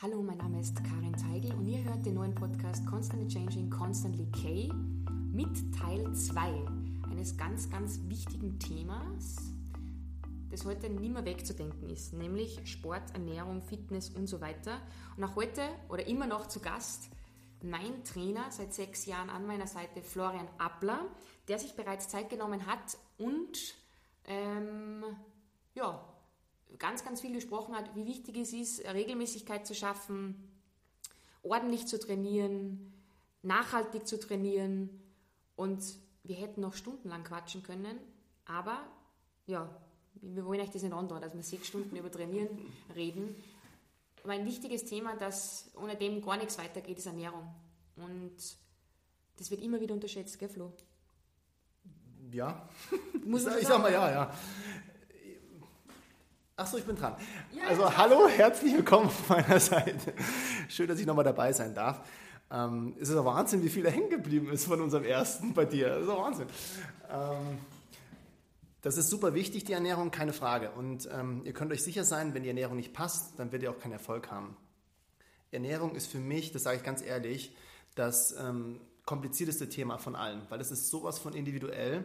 Hallo, mein Name ist Karin Teigl und ihr hört den neuen Podcast Constantly Changing, Constantly K mit Teil 2 eines ganz, ganz wichtigen Themas, das heute nicht mehr wegzudenken ist, nämlich Sport, Ernährung, Fitness und so weiter. Und auch heute oder immer noch zu Gast mein Trainer seit sechs Jahren an meiner Seite, Florian Appler, der sich bereits Zeit genommen hat und ähm, ja, ganz, ganz viel gesprochen hat, wie wichtig es ist, Regelmäßigkeit zu schaffen, ordentlich zu trainieren, nachhaltig zu trainieren und wir hätten noch stundenlang quatschen können, aber ja, wir wollen euch das nicht andauern, dass wir sechs Stunden über Trainieren reden. Aber ein wichtiges Thema, das ohne dem gar nichts weitergeht, ist Ernährung. Und das wird immer wieder unterschätzt, gell, Flo? Ja. Muss ich, ich sag mal ja, ja. Achso, ich bin dran. Ja, also hallo, herzlich willkommen auf meiner Seite. Schön, dass ich nochmal dabei sein darf. Ähm, es ist ja Wahnsinn, wie viel da hängen geblieben ist von unserem ersten bei dir. Das ist ja Wahnsinn. Ähm, das ist super wichtig, die Ernährung, keine Frage. Und ähm, ihr könnt euch sicher sein, wenn die Ernährung nicht passt, dann werdet ihr auch keinen Erfolg haben. Ernährung ist für mich, das sage ich ganz ehrlich, das ähm, komplizierteste Thema von allen, weil es ist sowas von individuell.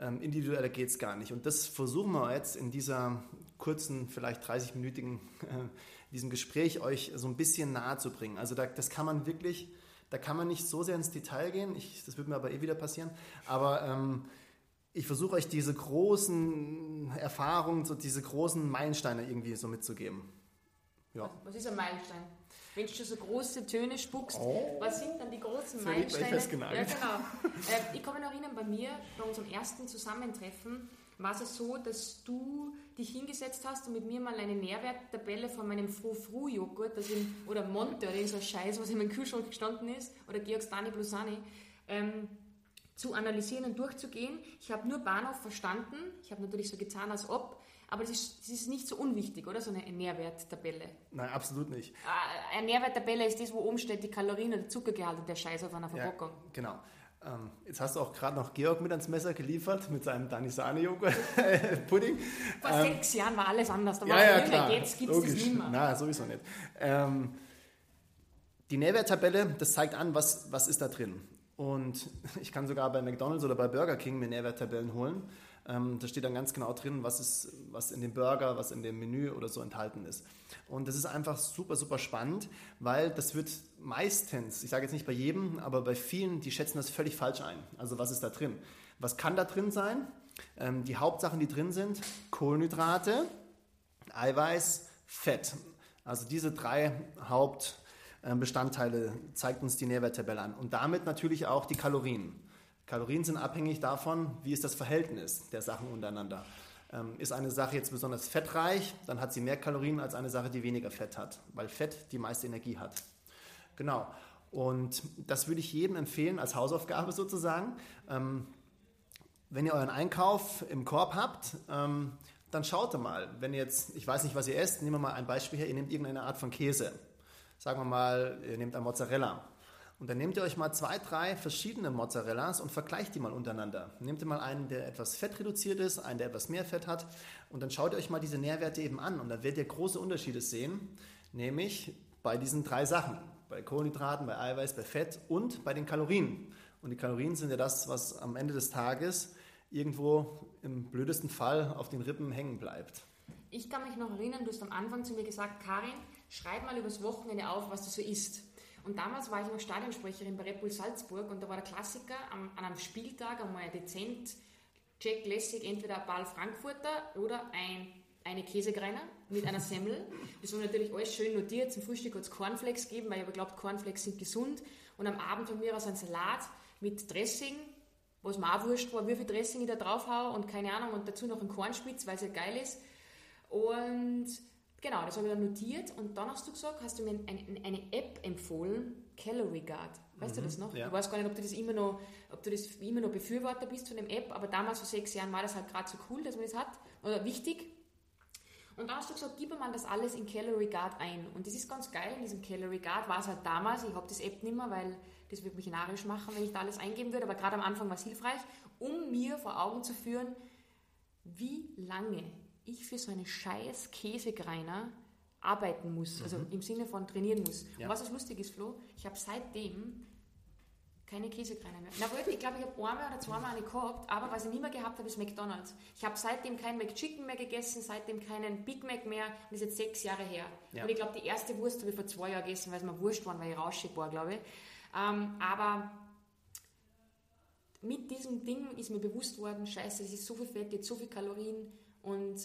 Ähm, individueller geht es gar nicht. Und das versuchen wir jetzt in dieser kurzen, vielleicht 30-minütigen, äh, diesem Gespräch euch so ein bisschen nahe zu bringen. Also da, das kann man wirklich, da kann man nicht so sehr ins Detail gehen. Ich, das wird mir aber eh wieder passieren. Aber ähm, ich versuche euch diese großen Erfahrungen, so diese großen Meilensteine irgendwie so mitzugeben. Ja. Was ist ein Meilenstein? Wenn du so große Töne spuckst, oh. was sind dann die großen Meilensteine? Ja, genau. Äh, ich kann mich noch erinnern, bei mir, bei unserem ersten Zusammentreffen, war es so, dass du dich hingesetzt hast und mit mir mal eine Nährwerttabelle von meinem Froh-Fru-Joghurt oder Monte oder so Scheiß, was in meinem Kühlschrank gestanden ist, oder Georg Stani Blusani, ähm, zu analysieren und durchzugehen. Ich habe nur Bahnhof verstanden. Ich habe natürlich so getan, als ob. Aber das ist, ist nicht so unwichtig, oder? So eine Nährwerttabelle. Nein, absolut nicht. Ah, eine Nährwerttabelle ist das, wo oben steht, die Kalorien oder Zuckergehalt und der Scheiß auf einer Verpackung. Ja, genau. Ähm, jetzt hast du auch gerade noch Georg mit ans Messer geliefert mit seinem Danisani-Pudding. Vor ähm, sechs Jahren war alles anders. Da ja, war ja, klar. Jetzt gibt es das nicht mehr. Nein, sowieso nicht. Ähm, die Nährwerttabelle, das zeigt an, was, was ist da drin. Und ich kann sogar bei McDonald's oder bei Burger King mir Nährwerttabellen holen. Ähm, da steht dann ganz genau drin, was, ist, was in dem Burger, was in dem Menü oder so enthalten ist. Und das ist einfach super, super spannend, weil das wird meistens, ich sage jetzt nicht bei jedem, aber bei vielen, die schätzen das völlig falsch ein. Also was ist da drin? Was kann da drin sein? Ähm, die Hauptsachen, die drin sind, Kohlenhydrate, Eiweiß, Fett. Also diese drei Haupt ähm, Bestandteile zeigt uns die Nährwerttabelle an. Und damit natürlich auch die Kalorien. Kalorien sind abhängig davon, wie ist das Verhältnis der Sachen untereinander. Ähm, ist eine Sache jetzt besonders fettreich, dann hat sie mehr Kalorien als eine Sache, die weniger Fett hat, weil Fett die meiste Energie hat. Genau. Und das würde ich jedem empfehlen als Hausaufgabe sozusagen. Ähm, wenn ihr euren Einkauf im Korb habt, dann schaut mal. Wenn ihr jetzt, ich weiß nicht, was ihr esst, nehmen wir mal ein Beispiel her, ihr nehmt irgendeine Art von Käse sagen wir mal, ihr nehmt ein Mozzarella. Und dann nehmt ihr euch mal zwei, drei verschiedene Mozzarellas und vergleicht die mal untereinander. Nehmt ihr mal einen, der etwas fettreduziert ist, einen, der etwas mehr Fett hat. Und dann schaut ihr euch mal diese Nährwerte eben an. Und dann werdet ihr große Unterschiede sehen, nämlich bei diesen drei Sachen. Bei Kohlenhydraten, bei Eiweiß, bei Fett und bei den Kalorien. Und die Kalorien sind ja das, was am Ende des Tages irgendwo im blödesten Fall auf den Rippen hängen bleibt. Ich kann mich noch erinnern, du hast am Anfang zu mir gesagt, Karin, schreib mal übers Wochenende auf, was du so isst. Und damals war ich noch Stadionsprecherin bei Red Bull Salzburg und da war der Klassiker am, an einem Spieltag einmal dezent Jack Lessig, entweder ein Ball Frankfurter oder ein, eine Käsegreiner mit einer Semmel. Das war natürlich alles schön notiert. Zum Frühstück hat es Cornflakes gegeben, weil ich aber glaubt, Cornflakes sind gesund. Und am Abend von mir aus ein Salat mit Dressing, was mir auch wurscht war, wie viel Dressing ich da drauf haue und keine Ahnung. Und dazu noch ein Kornspitz, weil es ja geil ist. Und Genau, das habe ich dann notiert und dann hast du gesagt, hast du mir eine, eine App empfohlen, Calorie Guard. Weißt mhm, du das noch? Ja. Ich weiß gar nicht, ob du das immer noch, ob du das immer noch Befürworter bist von dem App, aber damals vor sechs Jahren war das halt gerade so cool, dass man das hat, oder wichtig. Und dann hast du gesagt, gib mal das alles in Calorie Guard ein. Und das ist ganz geil, in diesem Calorie Guard war es halt damals, ich habe das App nicht mehr, weil das würde mich narisch machen, wenn ich da alles eingeben würde, aber gerade am Anfang war es hilfreich, um mir vor Augen zu führen, wie lange ich für so eine scheiß Käsegreiner arbeiten muss, also mhm. im Sinne von trainieren muss. Ja. Und was das lustig ist, Flo, ich habe seitdem keine Käsekreine mehr. Na gut, ich glaube, ich habe einmal oder zweimal eine gehabt, aber was ich nicht mehr gehabt habe, ist McDonalds. Ich habe seitdem keinen McChicken mehr gegessen, seitdem keinen Big Mac mehr. Das ist jetzt sechs Jahre her. Ja. Und ich glaube, die erste Wurst habe ich vor zwei Jahren gegessen, weil es mir wurscht war, weil ich rauschig war, glaube ich. Ähm, aber mit diesem Ding ist mir bewusst worden, scheiße, es ist so viel Fett, jetzt so viel Kalorien und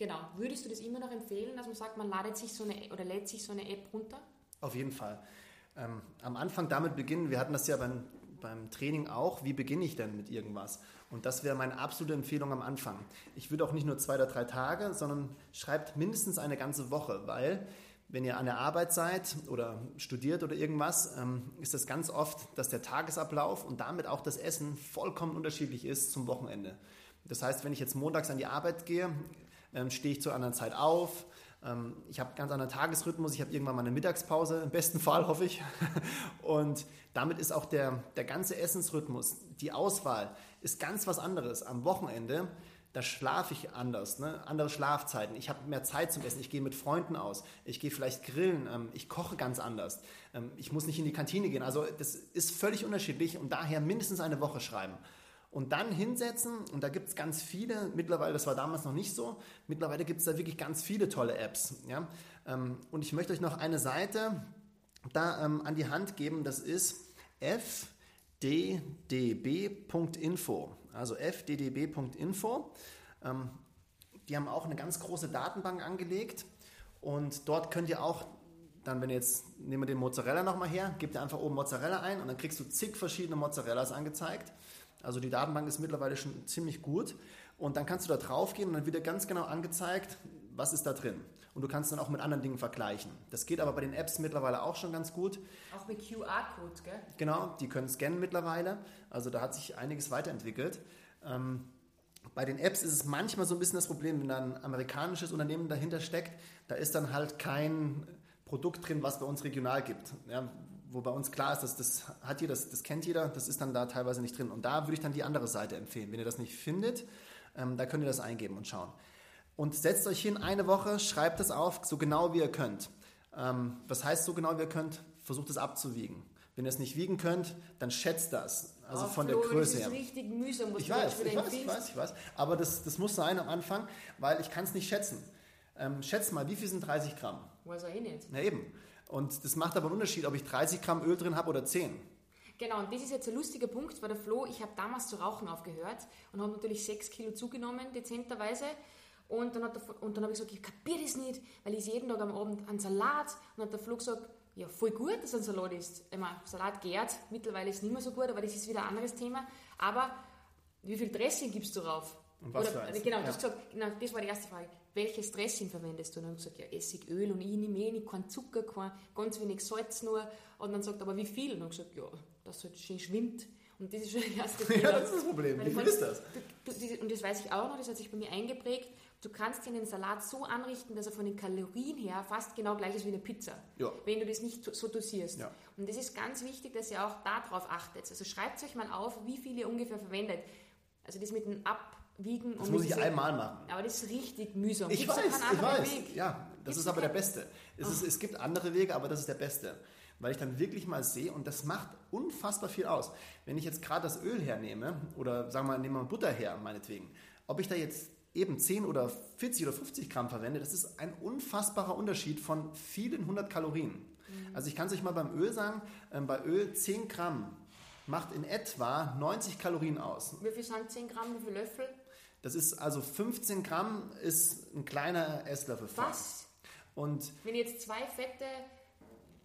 genau, würdest du das immer noch empfehlen, dass man sagt, man ladet sich so eine oder lädt sich so eine App runter? Auf jeden Fall. Ähm, am Anfang damit beginnen, wir hatten das ja beim, beim Training auch, wie beginne ich denn mit irgendwas? Und das wäre meine absolute Empfehlung am Anfang. Ich würde auch nicht nur zwei oder drei Tage, sondern schreibt mindestens eine ganze Woche, weil wenn ihr an der Arbeit seid oder studiert oder irgendwas, ähm, ist das ganz oft, dass der Tagesablauf und damit auch das Essen vollkommen unterschiedlich ist zum Wochenende. Das heißt, wenn ich jetzt montags an die Arbeit gehe, ähm, stehe ich zur anderen Zeit auf. Ähm, ich habe ganz anderen Tagesrhythmus. Ich habe irgendwann mal eine Mittagspause, im besten Fall hoffe ich. Und damit ist auch der, der ganze Essensrhythmus, die Auswahl, ist ganz was anderes. Am Wochenende da schlafe ich anders, ne? andere Schlafzeiten. Ich habe mehr Zeit zum Essen. Ich gehe mit Freunden aus. Ich gehe vielleicht grillen. Ähm, ich koche ganz anders. Ähm, ich muss nicht in die Kantine gehen. Also das ist völlig unterschiedlich und daher mindestens eine Woche schreiben. Und dann hinsetzen, und da gibt es ganz viele, mittlerweile, das war damals noch nicht so, mittlerweile gibt es da wirklich ganz viele tolle Apps. Ja? Ähm, und ich möchte euch noch eine Seite da ähm, an die Hand geben, das ist fddb.info also fddb.info. Ähm, die haben auch eine ganz große Datenbank angelegt und dort könnt ihr auch dann, wenn ihr jetzt, nehmen wir den Mozzarella nochmal her, gebt ihr einfach oben Mozzarella ein und dann kriegst du zig verschiedene Mozzarellas angezeigt. Also die Datenbank ist mittlerweile schon ziemlich gut und dann kannst du da drauf gehen und dann wird dir ganz genau angezeigt, was ist da drin. Und du kannst dann auch mit anderen Dingen vergleichen. Das geht aber bei den Apps mittlerweile auch schon ganz gut. Auch mit QR-Codes, gell? Genau, die können scannen mittlerweile. Also da hat sich einiges weiterentwickelt. Ähm, bei den Apps ist es manchmal so ein bisschen das Problem, wenn da ein amerikanisches Unternehmen dahinter steckt, da ist dann halt kein Produkt drin, was bei uns regional gibt. Ja, wo bei uns klar ist, dass das hat jeder, das, das kennt jeder, das ist dann da teilweise nicht drin. Und da würde ich dann die andere Seite empfehlen. Wenn ihr das nicht findet, ähm, da könnt ihr das eingeben und schauen und setzt euch hin eine Woche, schreibt es auf, so genau wie ihr könnt. Ähm, was heißt so genau wie ihr könnt? Versucht es abzuwiegen. Wenn ihr es nicht wiegen könnt, dann schätzt das. Also oh, von Flo, der Größe her. Das ist richtig mühsam. Ich weiß, ich weiß, ich weiß, ich weiß. Aber das, das muss sein am Anfang, weil ich kann es nicht schätzen. Ähm, schätzt mal, wie viel sind 30 Gramm? Weiß er eh nicht. Na eben. Und das macht aber einen Unterschied, ob ich 30 Gramm Öl drin habe oder 10. Genau, und das ist jetzt ein lustiger Punkt, weil der Flo, ich habe damals zu rauchen aufgehört und habe natürlich 6 Kilo zugenommen, dezenterweise. Und dann, hat der, und dann habe ich gesagt, ich kapiere das nicht, weil ich jeden Tag am Abend einen Salat. Und dann hat der Flo gesagt, ja, voll gut, dass ein Salat ist. Ich meine, Salat gärt, mittlerweile ist es nicht mehr so gut, aber das ist wieder ein anderes Thema. Aber wie viel Dressing gibst du drauf? Und was Oder, für Genau, ja. gesagt, genau, das war die erste Frage. Welches Dressing verwendest du? Und dann habe ich gesagt, ja, Essigöl und ich nehme eh nicht, kein Zucker, kein, ganz wenig Salz nur. Und dann sagt er, aber wie viel? Und dann habe ich gesagt, ja, dass es halt schön schwimmt. Und das ist schon das erste Thema. ja, das ist das Problem. Wie viel ist das? Du, du, und das weiß ich auch noch, das hat sich bei mir eingeprägt. Du kannst den Salat so anrichten, dass er von den Kalorien her fast genau gleich ist wie eine Pizza, ja. wenn du das nicht so dosierst. Ja. Und das ist ganz wichtig, dass ihr auch darauf achtet. Also schreibt euch mal auf, wie viel ihr ungefähr verwendet. Also das mit dem Abwiegen. Das muss ich einmal machen. Aber das ist richtig mühsam. Ich Gibt's weiß, ich weiß. Weg? Ja, das Gibt's ist aber der beste. Es, ist, es gibt andere Wege, aber das ist der beste weil ich dann wirklich mal sehe und das macht unfassbar viel aus. Wenn ich jetzt gerade das Öl hernehme oder sagen wir mal, nehmen wir Butter her, meinetwegen, ob ich da jetzt eben 10 oder 40 oder 50 Gramm verwende, das ist ein unfassbarer Unterschied von vielen hundert Kalorien. Mhm. Also ich kann es euch mal beim Öl sagen, äh, bei Öl 10 Gramm macht in etwa 90 Kalorien aus. Wie viel sind 10 Gramm, wie viel Löffel? Das ist also 15 Gramm ist ein kleiner Esslöffel. Was? Und Wenn ich jetzt zwei fette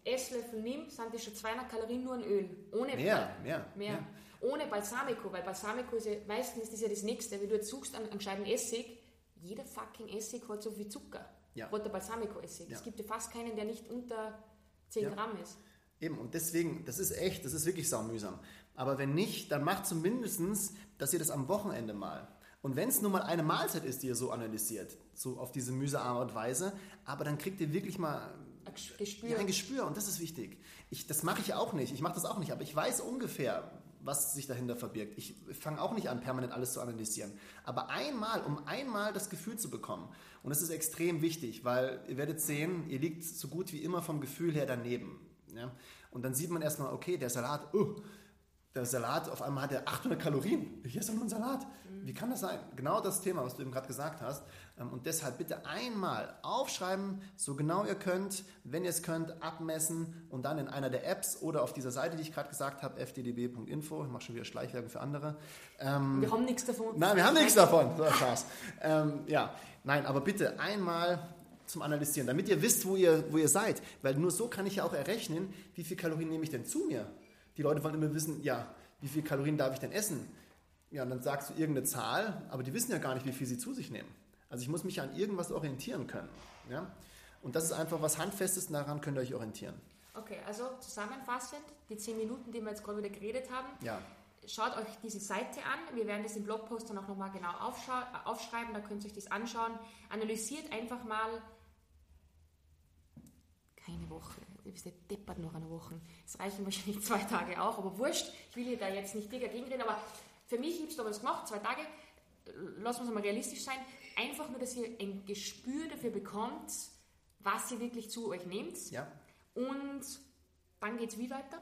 Esslöffel nehme, sind das schon 200 Kalorien nur in Öl. Ohne mehr, mehr, mehr. mehr ohne Balsamico, weil Balsamico ist ja, meistens ist das ja das Nächste, wenn du jetzt suchst an, an Scheiben Essig, jeder fucking Essig hat so viel Zucker. Ja. Roter Balsamico-Essig. Ja. Es gibt ja fast keinen, der nicht unter 10 ja. Gramm ist. Eben, und deswegen, das ist echt, das ist wirklich saumühsam. Aber wenn nicht, dann macht zumindest, dass ihr das am Wochenende mal. Und wenn es nur mal eine Mahlzeit ist, die ihr so analysiert, so auf diese mühsame Art und Weise, aber dann kriegt ihr wirklich mal ein Gespür. Ja, ein Gespür und das ist wichtig. Ich, das mache ich auch nicht, ich mache das auch nicht, aber ich weiß ungefähr, was sich dahinter verbirgt. Ich fange auch nicht an, permanent alles zu analysieren. Aber einmal, um einmal das Gefühl zu bekommen, und das ist extrem wichtig, weil ihr werdet sehen, ihr liegt so gut wie immer vom Gefühl her daneben. Ja? Und dann sieht man erstmal, okay, der Salat, oh, der Salat, auf einmal hat er 800 Kalorien. Ich esse nur einen Salat. Wie kann das sein? Genau das Thema, was du eben gerade gesagt hast. Ähm, und deshalb bitte einmal aufschreiben, so genau ihr könnt, wenn ihr es könnt, abmessen und dann in einer der Apps oder auf dieser Seite, die ich gerade gesagt habe, fddb.info, ich mache schon wieder Schleichwerbung für andere. Ähm, wir haben nichts davon. Nein, wir haben nichts davon. So, Spaß. ähm, ja, nein, aber bitte einmal zum Analysieren, damit ihr wisst, wo ihr, wo ihr seid. Weil nur so kann ich ja auch errechnen, wie viel Kalorien nehme ich denn zu mir. Die Leute wollen immer wissen, ja, wie viel Kalorien darf ich denn essen? Ja, und dann sagst du irgendeine Zahl, aber die wissen ja gar nicht, wie viel sie zu sich nehmen. Also ich muss mich an irgendwas orientieren können. Ja? Und das ist einfach was Handfestes, daran könnt ihr euch orientieren. Okay, also zusammenfassend, die zehn Minuten, die wir jetzt gerade wieder geredet haben, ja. schaut euch diese Seite an. Wir werden das im Blogpost dann auch nochmal genau aufschreiben, da könnt ihr euch das anschauen. Analysiert einfach mal keine Woche. Du bist deppert noch eine Woche. Es reichen wahrscheinlich zwei Tage auch, aber wurscht. Ich will hier da jetzt nicht dagegen reden, aber für mich, ich habe es damals gemacht, zwei Tage. Lassen wir es mal realistisch sein. Einfach nur, dass ihr ein Gespür dafür bekommt, was ihr wirklich zu euch nehmt. Ja. Und dann geht es wie weiter?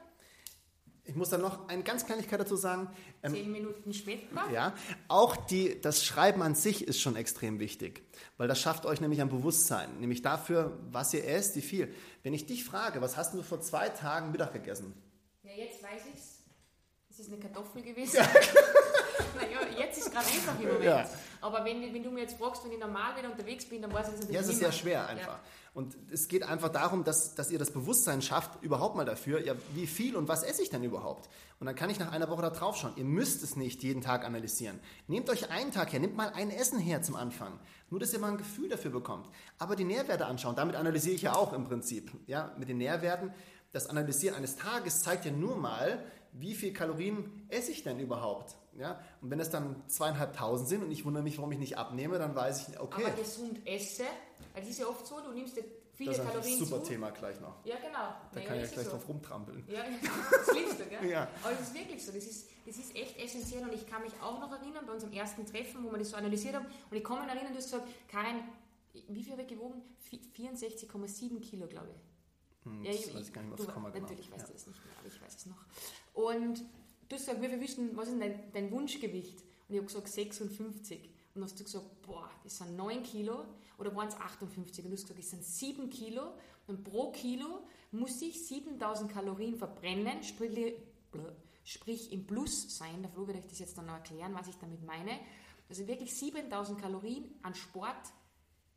Ich muss dann noch eine ganz Kleinigkeit dazu sagen. Ähm, Zehn Minuten später. Ja, auch die, das Schreiben an sich ist schon extrem wichtig, weil das schafft euch nämlich ein Bewusstsein, nämlich dafür, was ihr esst, wie viel. Wenn ich dich frage, was hast du vor zwei Tagen Mittag gegessen? Ja, jetzt weiß ich's. Es ist eine Kartoffel gewesen. Ja. naja, jetzt ist es gerade einfach im Moment. Ja. Aber wenn, wenn du mir jetzt fragst, wenn ich normal wieder unterwegs bin, dann weiß ich es natürlich Ja, es ist sehr schwer einfach. Ja. Und es geht einfach darum, dass, dass ihr das Bewusstsein schafft, überhaupt mal dafür, ja, wie viel und was esse ich denn überhaupt? Und dann kann ich nach einer Woche da drauf schauen. Ihr müsst es nicht jeden Tag analysieren. Nehmt euch einen Tag her, nehmt mal ein Essen her zum Anfang. Nur, dass ihr mal ein Gefühl dafür bekommt. Aber die Nährwerte anschauen, damit analysiere ich ja auch im Prinzip. Ja, mit den Nährwerten. Das Analysieren eines Tages zeigt ja nur mal, wie viel Kalorien esse ich denn überhaupt? Ja? Und wenn es dann zweieinhalbtausend sind und ich wundere mich, warum ich nicht abnehme, dann weiß ich, okay. Aber gesund esse, weil es ist ja oft so, du nimmst viele das ist Kalorien ein super zu. Thema gleich noch. Ja, genau. Da ja, kann ich ja gleich so. drauf rumtrampeln. Ja, das liebst du, gell? ja. Aber es ist wirklich so, das ist, das ist echt essentiell und ich kann mich auch noch erinnern, bei unserem ersten Treffen, wo wir das so analysiert haben, und ich kann mich erinnern, du hast gesagt, Karin, wie viel habe ich gewogen? 64,7 Kilo, glaube ich. Hm, ja, ich, weiß ich gar nicht, was du, genau. Natürlich weißt ja. du das nicht mehr, aber ich weiß es noch. Und du hast gesagt, wir wissen, was ist dein, dein Wunschgewicht? Und ich habe gesagt 56. Und dann hast du gesagt, boah, das sind 9 Kilo. Oder waren es 58? Und du hast gesagt, das sind 7 Kilo. Und pro Kilo muss ich 7000 Kalorien verbrennen, sprich, sprich im Plus sein. Der Flo wird euch das jetzt dann noch erklären, was ich damit meine. Also wirklich 7000 Kalorien an Sport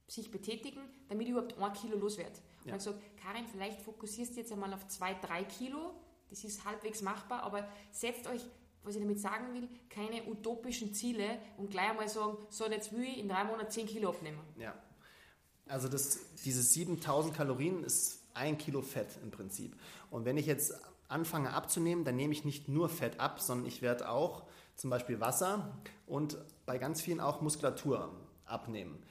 sich betätigen, damit ich überhaupt 1 Kilo los werde. Und ja. dann gesagt, Karin, vielleicht fokussierst du jetzt einmal auf 2, 3 Kilo das ist halbwegs machbar, aber setzt euch, was ich damit sagen will, keine utopischen Ziele und gleich einmal sagen, so jetzt will ich in drei Monaten 10 Kilo abnehmen. Ja. Also das, diese 7000 Kalorien ist ein Kilo Fett im Prinzip. Und wenn ich jetzt anfange abzunehmen, dann nehme ich nicht nur Fett ab, sondern ich werde auch zum Beispiel Wasser und bei ganz vielen auch Muskulatur abnehmen.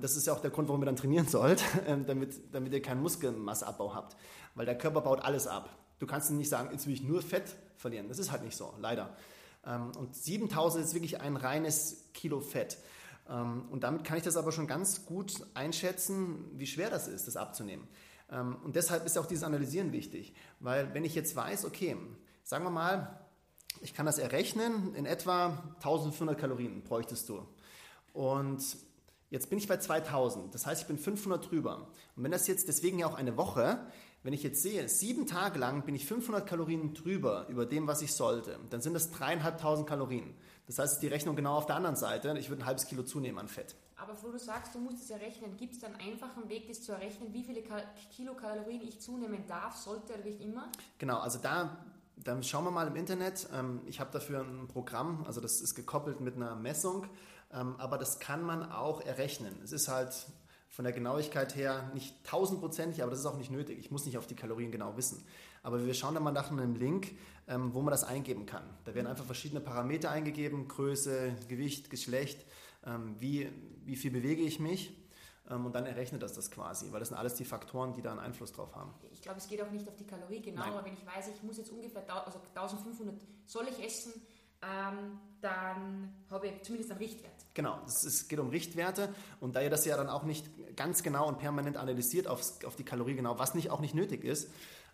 Das ist ja auch der Grund, warum ihr dann trainieren sollt, damit, damit ihr keinen Muskelmasseabbau habt. Weil der Körper baut alles ab. Du kannst nicht sagen, jetzt will ich nur Fett verlieren. Das ist halt nicht so, leider. Ähm, und 7000 ist wirklich ein reines Kilo Fett. Ähm, und damit kann ich das aber schon ganz gut einschätzen, wie schwer das ist, das abzunehmen. Ähm, und deshalb ist auch dieses Analysieren wichtig. Weil wenn ich jetzt weiß, okay, sagen wir mal, ich kann das errechnen, in etwa 1500 Kalorien bräuchtest du. Und jetzt bin ich bei 2000, das heißt, ich bin 500 drüber. Und wenn das jetzt deswegen ja auch eine Woche, wenn ich jetzt sehe, sieben Tage lang bin ich 500 Kalorien drüber über dem, was ich sollte, dann sind das dreieinhalbtausend Kalorien. Das heißt, die Rechnung genau auf der anderen Seite. Ich würde ein halbes Kilo zunehmen an Fett. Aber wo du sagst, du musst es errechnen, gibt es einen einfachen Weg, das zu errechnen, wie viele Kilokalorien ich zunehmen darf, sollte oder wie immer? Genau, also da dann schauen wir mal im Internet. Ähm, ich habe dafür ein Programm, also das ist gekoppelt mit einer Messung, ähm, aber das kann man auch errechnen. Es ist halt von der Genauigkeit her nicht tausendprozentig, aber das ist auch nicht nötig. Ich muss nicht auf die Kalorien genau wissen. Aber wir schauen da mal nach einem Link, ähm, wo man das eingeben kann. Da werden einfach verschiedene Parameter eingegeben, Größe, Gewicht, Geschlecht, ähm, wie, wie viel bewege ich mich. ähm, und dann errechnet das das quasi, weil das sind alles die Faktoren, die da einen Einfluss drauf haben. Ich glaube, es geht auch nicht auf die Kalorie genau, Nein. aber wenn ich weiß, ich muss jetzt ungefähr also 1500 soll ich essen, ähm, dann habe ich zumindest einen Richtwert. Genau, es geht um Richtwerte und da ihr das ja dann auch nicht ganz genau und permanent analysiert aufs, auf die Kalorie genau, was nicht, auch nicht nötig ist,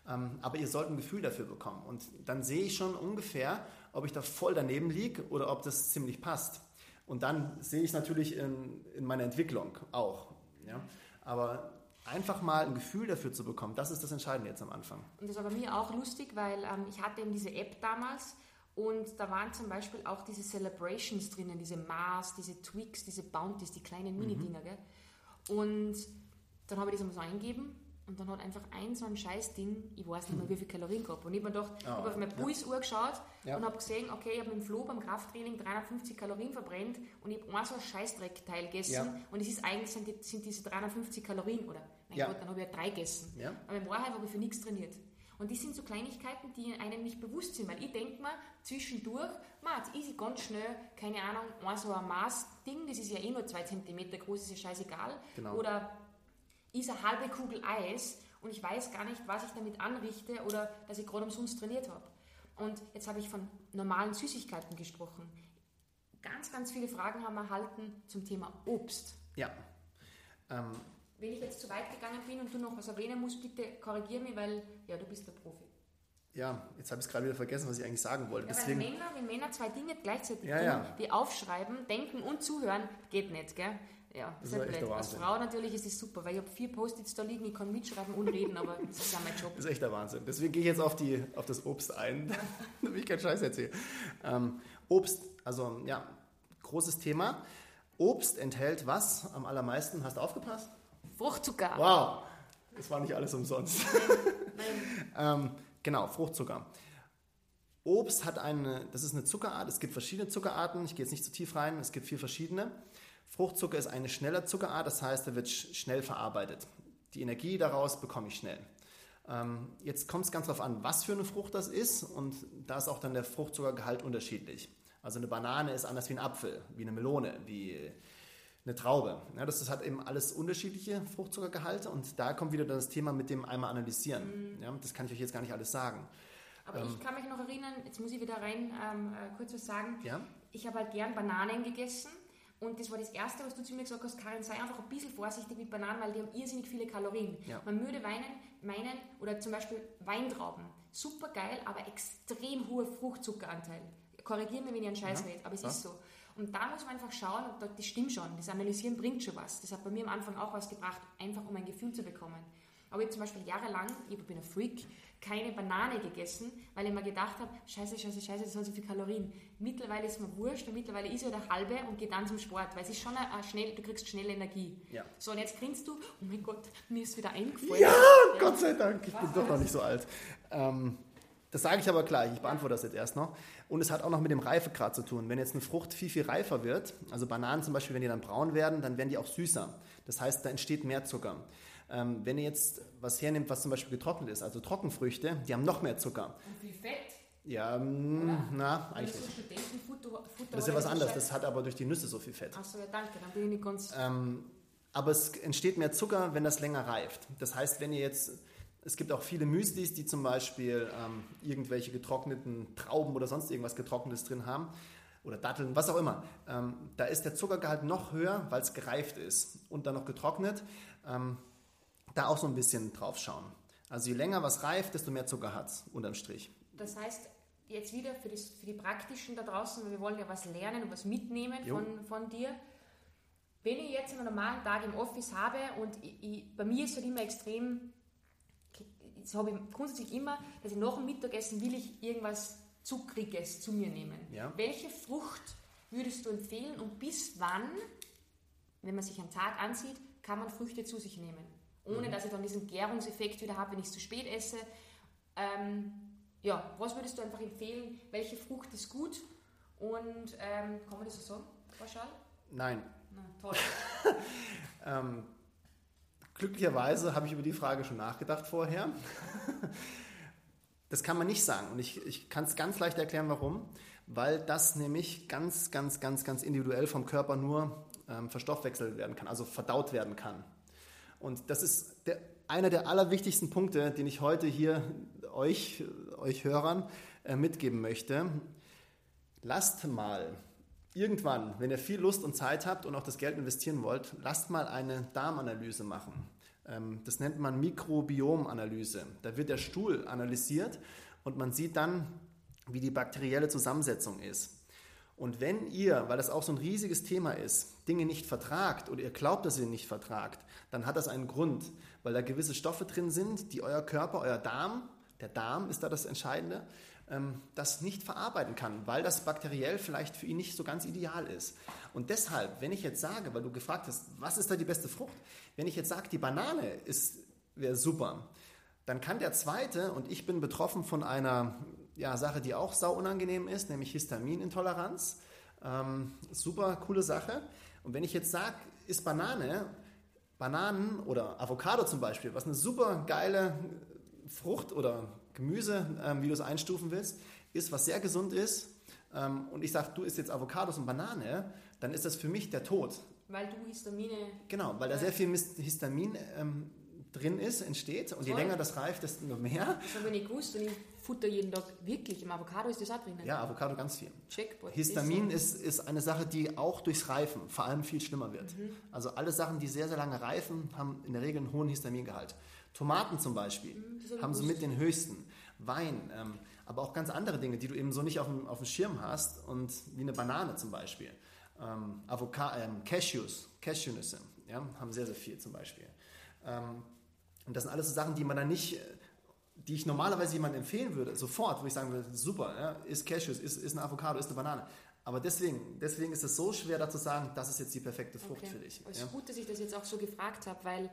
ähm, aber ihr sollt ein Gefühl dafür bekommen und dann sehe ich schon ungefähr, ob ich da voll daneben liege oder ob das ziemlich passt. Und dann sehe ich natürlich in, in meiner Entwicklung auch. Ja? Aber einfach mal ein Gefühl dafür zu bekommen, das ist das Entscheidende jetzt am Anfang. Und das war bei mir auch lustig, weil ähm, ich hatte eben diese App damals und da waren zum Beispiel auch diese Celebrations drinnen, diese Mars, diese Twix, diese Bounties, die kleinen mhm. Mini-Dinger. Mhm. Und dann habe ich das mal so eingeben und dann hat einfach ein so ein Scheißding, ich weiß nicht mehr, wie viele Kalorien gehabt. Und ich habe mir gedacht, oh, ich habe auf meine Pulsuhr ja. geschaut ja. und habe gesehen, okay, ich habe mit dem Flo beim Krafttraining 350 Kalorien verbrennt und ich habe ein so ein Scheißdreckteil gegessen. Ja. Und es ist eigentlich sind, die, sind diese 350 Kalorien, oder mein Gott, dann habe ich ja drei gegessen. Aber in Wahrheit habe ich für nichts trainiert. Und das sind so Kleinigkeiten, die einem nicht bewusst sind, weil ich denke mir zwischendurch, man, jetzt ist ganz schnell, keine Ahnung, ein so ein Maßding, das ist ja eh nur zwei Zentimeter groß, ist ja scheißegal. Genau. Oder ist eine halbe Kugel Eis und ich weiß gar nicht, was ich damit anrichte oder dass ich gerade umsonst trainiert habe. Und jetzt habe ich von normalen Süßigkeiten gesprochen. Ganz, ganz viele Fragen haben wir erhalten zum Thema Obst. Ja. Ähm. Wenn ich jetzt zu weit gegangen bin und du noch was erwähnen musst, bitte korrigiere mich, weil ja, du bist der Profi. Ja, jetzt habe ich es gerade wieder vergessen, was ich eigentlich sagen wollte. Ja, Deswegen, Männer, wenn Männer zwei Dinge gleichzeitig ja, tun, ja. wie aufschreiben, denken und zuhören, geht nicht, gell? Ja, das ist echt der Als Frau natürlich ist es super, weil ich habe vier Post-its da liegen, ich kann mitschreiben und reden, aber das ist ja mein Job. Das ist echt der Wahnsinn. Deswegen gehe ich jetzt auf, die, auf das Obst ein, damit ich keinen Scheiß erzähle. Ähm, Obst, also ja, großes Thema. Obst enthält was am allermeisten? Hast du aufgepasst? Fruchtzucker. Wow, das war nicht alles umsonst. Ähm, genau, Fruchtzucker. Obst hat eine, das ist eine Zuckerart, es gibt verschiedene Zuckerarten, ich gehe jetzt nicht zu tief rein, es gibt vier verschiedene. Fruchtzucker ist eine schnelle Zuckerart, das heißt, er wird schnell verarbeitet. Die Energie daraus bekomme ich schnell. Ähm, jetzt kommt es ganz darauf an, was für eine Frucht das ist und da ist auch dann der Fruchtzuckergehalt unterschiedlich. Also eine Banane ist anders wie ein Apfel, wie eine Melone, wie eine Traube. Ja, das, das hat eben alles unterschiedliche Fruchtzuckergehalte und da kommt wieder das Thema mit dem einmal analysieren. Mhm. Ja, das kann ich euch jetzt gar nicht alles sagen. Aber ähm, ich kann mich noch erinnern, jetzt muss ich wieder rein ähm, äh, kurz was sagen. Ja? Ich habe halt gern Bananen gegessen und das war das Erste, was du zu mir gesagt hast, Karin, sei einfach ein bisschen vorsichtig mit Bananen, weil die haben irrsinnig viele Kalorien. Ja. Man würde weinen, meinen, oder zum Beispiel Weintrauben, super geil, aber extrem hoher Fruchtzuckeranteil. Korrigiere mich, wenn ich einen Scheiß ja. rede, aber es ja. ist so. Und da muss man einfach schauen, das stimmt schon, das Analysieren bringt schon was. Das hat bei mir am Anfang auch was gebracht, einfach um ein Gefühl zu bekommen. Aber ich zum Beispiel jahrelang, ich bin ein Freak, keine Banane gegessen, weil ich mir gedacht habe, scheiße, scheiße, scheiße, das hat so viele Kalorien. Mittlerweile ist mir wurscht und mittlerweile ist ja der halbe und gehe dann zum Sport, weil es ist schon ein, ein schnell, du kriegst schnell Energie. Ja. So, und jetzt grinst du, oh mein Gott, mir ist wieder eingefallen. Ja, ja. Gott sei Dank, ich Was bin doch noch nicht so alt. Ähm, das sage ich aber gleich, ich beantworte das jetzt erst noch. Und es hat auch noch mit dem Reifegrad zu tun. Wenn jetzt eine Frucht viel, viel reifer wird, also Bananen zum Beispiel, wenn die dann braun werden, dann werden die auch süßer. Das heißt, da entsteht mehr Zucker. Ähm, wenn ihr jetzt was hernimmt, was zum Beispiel getrocknet ist, also Trockenfrüchte, die haben noch mehr Zucker. Und wie Fett? Ja, mm, na, eigentlich nicht. Das ist ja was anderes, das hat aber durch die Nüsse so viel Fett. Achso, ja, danke, dann bin ich nicht ganz... Ähm, aber es entsteht mehr Zucker, wenn das länger reift. Das heißt, wenn ihr jetzt... Es gibt auch viele Müslis, die zum Beispiel ähm, irgendwelche getrockneten Trauben oder sonst irgendwas Getrocknetes drin haben oder Datteln, was auch immer. Ähm, da ist der Zuckergehalt noch höher, weil es gereift ist und dann noch getrocknet. Ähm, da auch so ein bisschen drauf schauen. Also je länger was reift, desto mehr Zucker hat es unterm Strich. Das heißt, jetzt wieder für, das, für die Praktischen da draußen, weil wir wollen ja was lernen und was mitnehmen von, von dir. Wenn ich jetzt einen normalen Tag im Office habe und ich, ich, bei mir ist es halt immer extrem, das habe ich grundsätzlich immer, dass ich nach dem Mittagessen will ich irgendwas Zuckriges zu mir nehmen. Ja. Welche Frucht würdest du empfehlen und bis wann, wenn man sich einen Tag ansieht, kann man Früchte zu sich nehmen? ohne mhm. dass ich dann diesen Gärungseffekt wieder habe, wenn ich es zu spät esse. Ähm, ja, was würdest du einfach empfehlen? Welche Frucht ist gut? Und ähm, kann man das so sagen, pauschal? Nein. Na, toll. ähm, glücklicherweise habe ich über die Frage schon nachgedacht vorher. das kann man nicht sagen und ich, ich kann es ganz leicht erklären, warum. Weil das nämlich ganz, ganz, ganz, ganz individuell vom Körper nur ähm, verstoffwechselt werden kann, also verdaut werden kann. Und das ist der, einer der allerwichtigsten Punkte, den ich heute hier euch, euch Hörern äh, mitgeben möchte. Lasst mal irgendwann, wenn ihr viel Lust und Zeit habt und auch das Geld investieren wollt, lasst mal eine Darmanalyse machen. Ähm, das nennt man Mikrobiomanalyse. Da wird der Stuhl analysiert und man sieht dann, wie die bakterielle Zusammensetzung ist. Und wenn ihr, weil das auch so ein riesiges Thema ist, Dinge nicht vertragt oder ihr glaubt, dass ihr nicht vertragt, dann hat das einen Grund, weil da gewisse Stoffe drin sind, die euer Körper, euer Darm, der Darm ist da das Entscheidende, das nicht verarbeiten kann, weil das bakteriell vielleicht für ihn nicht so ganz ideal ist. Und deshalb, wenn ich jetzt sage, weil du gefragt hast, was ist da die beste Frucht, wenn ich jetzt sage, die Banane wäre super, dann kann der zweite, und ich bin betroffen von einer ja, Sache, die auch sau unangenehm ist, nämlich Histaminintoleranz. Ähm, super coole Sache. Und wenn ich jetzt sage, ist Banane, Bananen oder Avocado zum Beispiel, was eine super geile Frucht oder Gemüse, ähm, wie du es einstufen willst, ist, was sehr gesund ist, ähm, und ich sage, du isst jetzt Avocados und Banane, dann ist das für mich der Tod. Weil du Histamine. Genau, weil da sehr viel Histamin ähm, drin ist, entsteht. Und Toll. je länger das reift, desto mehr. Das habe ich nicht gewusst und ich futter jeden Tag wirklich. Im Avocado ist das auch drin. Ja, Avocado ganz viel. Checkpoint. Histamin ist, ist, ist, eine Sache, die auch durchs Reifen vor allem viel schlimmer wird. Mhm. Also alle Sachen, die sehr, sehr lange reifen, haben in der Regel einen hohen Histamingehalt. Tomaten zum Beispiel mhm, haben sie mit den höchsten. Wein, ähm, aber auch ganz andere Dinge, die du eben so nicht auf dem, auf dem Schirm hast und wie eine Banane zum Beispiel. Ähm, Avoca ähm, Cashews, Cashewnüsse, ja, haben sehr, sehr viel zum Beispiel. Ähm, und das sind alles so Sachen, die man dann nicht, die ich normalerweise jemandem empfehlen würde, sofort, wo ich sagen würde, super, ja, ist Cashews, ist, ist eine Avocado, ist eine Banane. Aber deswegen, deswegen ist es so schwer, da zu sagen, das ist jetzt die perfekte Frucht okay. für dich. Es ist ja. gut, dass ich das jetzt auch so gefragt habe, weil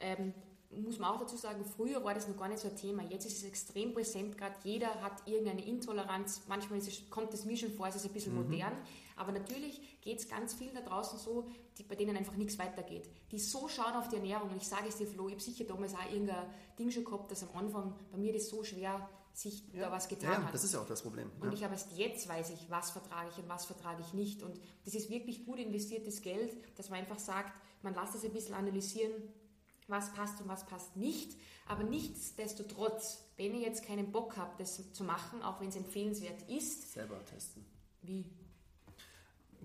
ähm, muss man auch dazu sagen, früher war das noch gar nicht so ein Thema. Jetzt ist es extrem präsent, gerade jeder hat irgendeine Intoleranz. Manchmal es, kommt es mir schon vor, es ist ein bisschen mhm. modern. Aber natürlich geht es ganz vielen da draußen so, die, bei denen einfach nichts weitergeht. Die so schauen auf die Ernährung. Und ich sage es dir, Flo, ich habe sicher damals auch irgendein Ding schon gehabt, dass am Anfang bei mir das so schwer sich ja. da was getan ja, hat. das ist ja auch das Problem. Und ich habe erst jetzt weiß ich, was vertrage ich und was vertrage ich nicht. Und das ist wirklich gut investiertes Geld, dass man einfach sagt, man lässt das ein bisschen analysieren, was passt und was passt nicht. Aber nichtsdestotrotz, wenn ihr jetzt keinen Bock habt, das zu machen, auch wenn es empfehlenswert ist. Selber testen. Wie?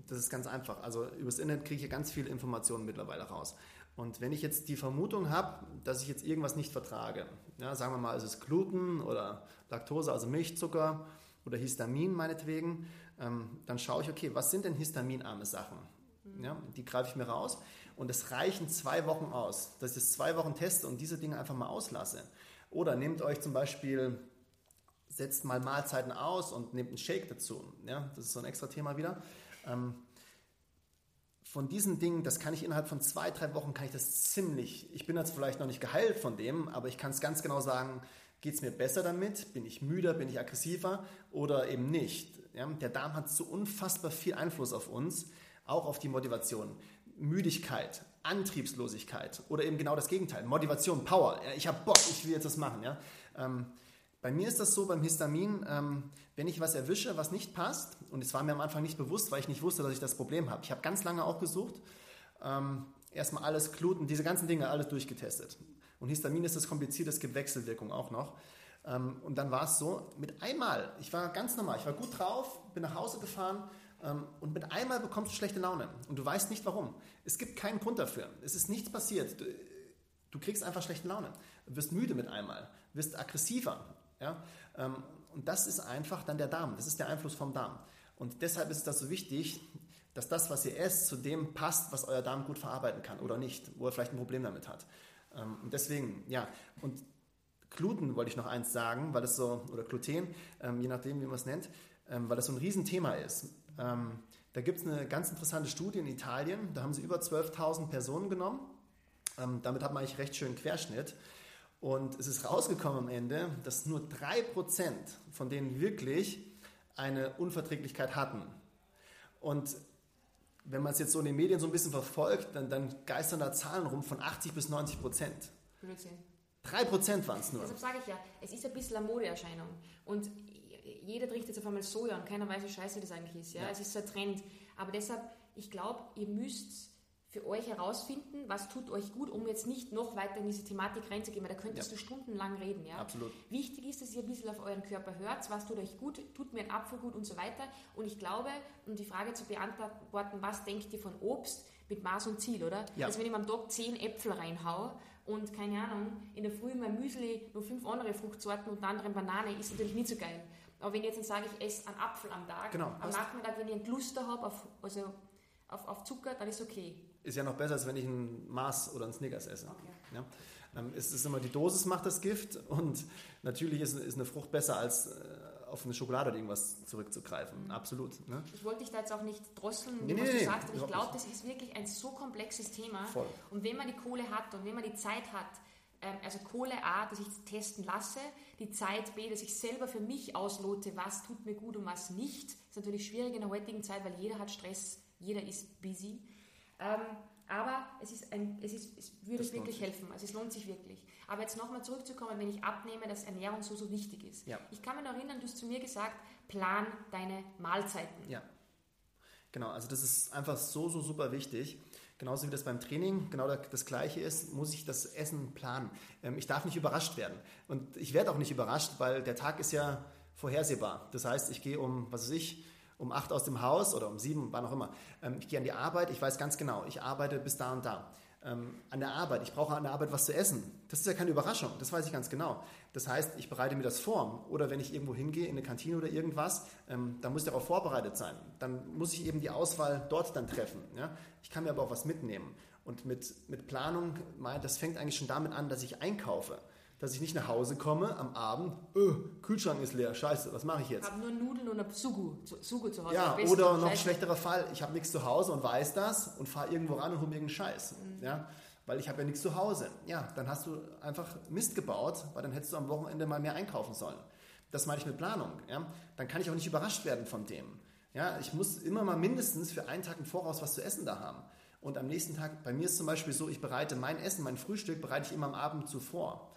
Das ist ganz einfach. Also übers Internet kriege ich ganz viele Informationen mittlerweile raus. Und wenn ich jetzt die Vermutung habe, dass ich jetzt irgendwas nicht vertrage, ja, sagen wir mal, es ist Gluten oder Laktose, also Milchzucker oder Histamin meinetwegen, ähm, dann schaue ich, okay, was sind denn histaminarme Sachen? Ja, die greife ich mir raus. Und es reichen zwei Wochen aus, dass ich das zwei Wochen teste und diese Dinge einfach mal auslasse. Oder nehmt euch zum Beispiel, setzt mal Mahlzeiten aus und nehmt einen Shake dazu. Ja, das ist so ein extra Thema wieder. Ähm, von diesen Dingen, das kann ich innerhalb von zwei, drei Wochen, kann ich das ziemlich, ich bin jetzt vielleicht noch nicht geheilt von dem, aber ich kann es ganz genau sagen, geht es mir besser damit, bin ich müder, bin ich aggressiver oder eben nicht. Ja, der Darm hat so unfassbar viel Einfluss auf uns, auch auf die Motivation. Müdigkeit, Antriebslosigkeit oder eben genau das Gegenteil, Motivation, Power. Ich habe Bock, ich will jetzt das machen. Ja? Ähm, bei mir ist das so beim Histamin, ähm, wenn ich was erwische, was nicht passt, und es war mir am Anfang nicht bewusst, weil ich nicht wusste, dass ich das Problem habe. Ich habe ganz lange auch gesucht, ähm, erstmal alles Gluten, diese ganzen Dinge, alles durchgetestet. Und Histamin ist das komplizierte, es gibt Wechselwirkung auch noch. Ähm, und dann war es so, mit einmal, ich war ganz normal, ich war gut drauf, bin nach Hause gefahren und mit einmal bekommst du schlechte Laune und du weißt nicht warum. Es gibt keinen Grund dafür. Es ist nichts passiert. Du, du kriegst einfach schlechte Laune. Du wirst müde mit einmal, wirst aggressiver. Ja? Ähm, und das ist einfach dann der Darm. Das ist der Einfluss vom Darm. Und deshalb ist das so wichtig, dass das, was ihr esst, zu dem passt, was euer Darm gut verarbeiten kann oder nicht, wo er vielleicht ein Problem damit hat. Ähm, und deswegen, ja, und Gluten wollte ich noch eins sagen, weil das so, oder Gluten, je nachdem, wie man es nennt, weil das so ein Riesenthema ist. Ähm, da gibt es eine ganz interessante Studie in Italien, da haben sie über 12.000 Personen genommen. Ähm, damit hat man eigentlich recht schön Querschnitt. Und es ist rausgekommen am Ende, dass nur 3% von denen wirklich eine Unverträglichkeit hatten. Und wenn man es jetzt so in den Medien so ein bisschen verfolgt, dann, dann geistern da Zahlen rum von 80 bis 90 Prozent. Blödsinn. 3% waren es nur. Deshalb sage ich ja, es ist ein bisschen eine Modeerscheinung. Und jeder trinkt jetzt auf einmal Soja und keiner weiß, wie scheiße das eigentlich ist. Ja? ja. Es ist so ein Trend. Aber deshalb, ich glaube, ihr müsst für euch herausfinden, was tut euch gut, um jetzt nicht noch weiter in diese Thematik reinzugehen, weil da könntest ja. du stundenlang reden. Ja? Absolut. Wichtig ist, dass ihr ein bisschen auf euren Körper hört, was tut euch gut, tut mir ein Apfel gut und so weiter. Und ich glaube, um die Frage zu beantworten, was denkt ihr von Obst, mit Maß und Ziel, oder? Ja. Also wenn ich am Tag zehn Äpfel reinhaue und, keine Ahnung, in der Früh mein Müsli nur fünf andere Fruchtsorten und andere Banane, ist natürlich nicht so geil. Aber wenn ich jetzt sage, ich esse einen Apfel am Tag, genau, am Nachmittag, wenn ich einen Luster habe auf, also auf, auf Zucker, dann ist okay. Ist ja noch besser, als wenn ich ein Maß oder ein Snickers esse. Okay. Ja? Ähm, es ist immer die Dosis macht das Gift und natürlich ist, ist eine Frucht besser als äh, auf eine Schokolade oder irgendwas zurückzugreifen. Mhm. Absolut. Ne? Ich wollte dich da jetzt auch nicht drosseln, nee, was nee, du nee, sagst, aber ich glaube, das ist wirklich ein so komplexes Thema. Voll. Und wenn man die Kohle hat und wenn man die Zeit hat, also Kohle A, dass ich testen lasse, die Zeit B, dass ich selber für mich auslote, was tut mir gut und was nicht, ist natürlich schwierig in der heutigen Zeit, weil jeder hat Stress, jeder ist busy. Ähm, aber es, ist ein, es, ist, es würde es wirklich helfen. Also es lohnt sich wirklich. Aber jetzt nochmal zurückzukommen, wenn ich abnehme, dass Ernährung so, so wichtig ist. Ja. Ich kann mich noch erinnern, du hast zu mir gesagt, plan deine Mahlzeiten. Ja. Genau, also das ist einfach so, so super wichtig. Genauso wie das beim Training genau das Gleiche ist, muss ich das Essen planen. Ähm, ich darf nicht überrascht werden. Und ich werde auch nicht überrascht, weil der Tag ist ja vorhersehbar. Das heißt, ich gehe um, was weiß ich, um acht aus dem Haus oder um sieben, wann auch immer. Ähm, ich gehe an die Arbeit, ich weiß ganz genau, ich arbeite bis da und da. Ähm, an der Arbeit, ich brauche an der Arbeit was zu essen. Das ist ja keine Überraschung, das weiß ich ganz genau. Das heißt, ich bereite mir das vor. Oder wenn ich irgendwo hingehe, in eine Kantine oder irgendwas, ähm, dann muss ich darauf vorbereitet sein. Dann muss ich eben die Auswahl dort dann treffen. Ja? Ich kann mir aber auch was mitnehmen. Und mit, mit Planung, das fängt eigentlich schon damit an, dass ich einkaufe dass ich nicht nach Hause komme am Abend, öh, Kühlschrank ist leer, scheiße, was mache ich jetzt? Ich habe nur Nudeln und eine Sugu, Sugu zu Hause. Ja, oder noch ein schlechterer Fall, ich habe nichts zu Hause und weiß das und fahre irgendwo ran und hole mir irgendeinen Scheiß. Mhm. Ja, weil ich habe ja nichts zu Hause. Ja, dann hast du einfach Mist gebaut, weil dann hättest du am Wochenende mal mehr einkaufen sollen. Das meine ich mit Planung. Ja? Dann kann ich auch nicht überrascht werden von dem. Ja, ich muss immer mal mindestens für einen Tag im Voraus was zu essen da haben. Und am nächsten Tag, bei mir ist zum Beispiel so, ich bereite mein Essen, mein Frühstück bereite ich immer am Abend zuvor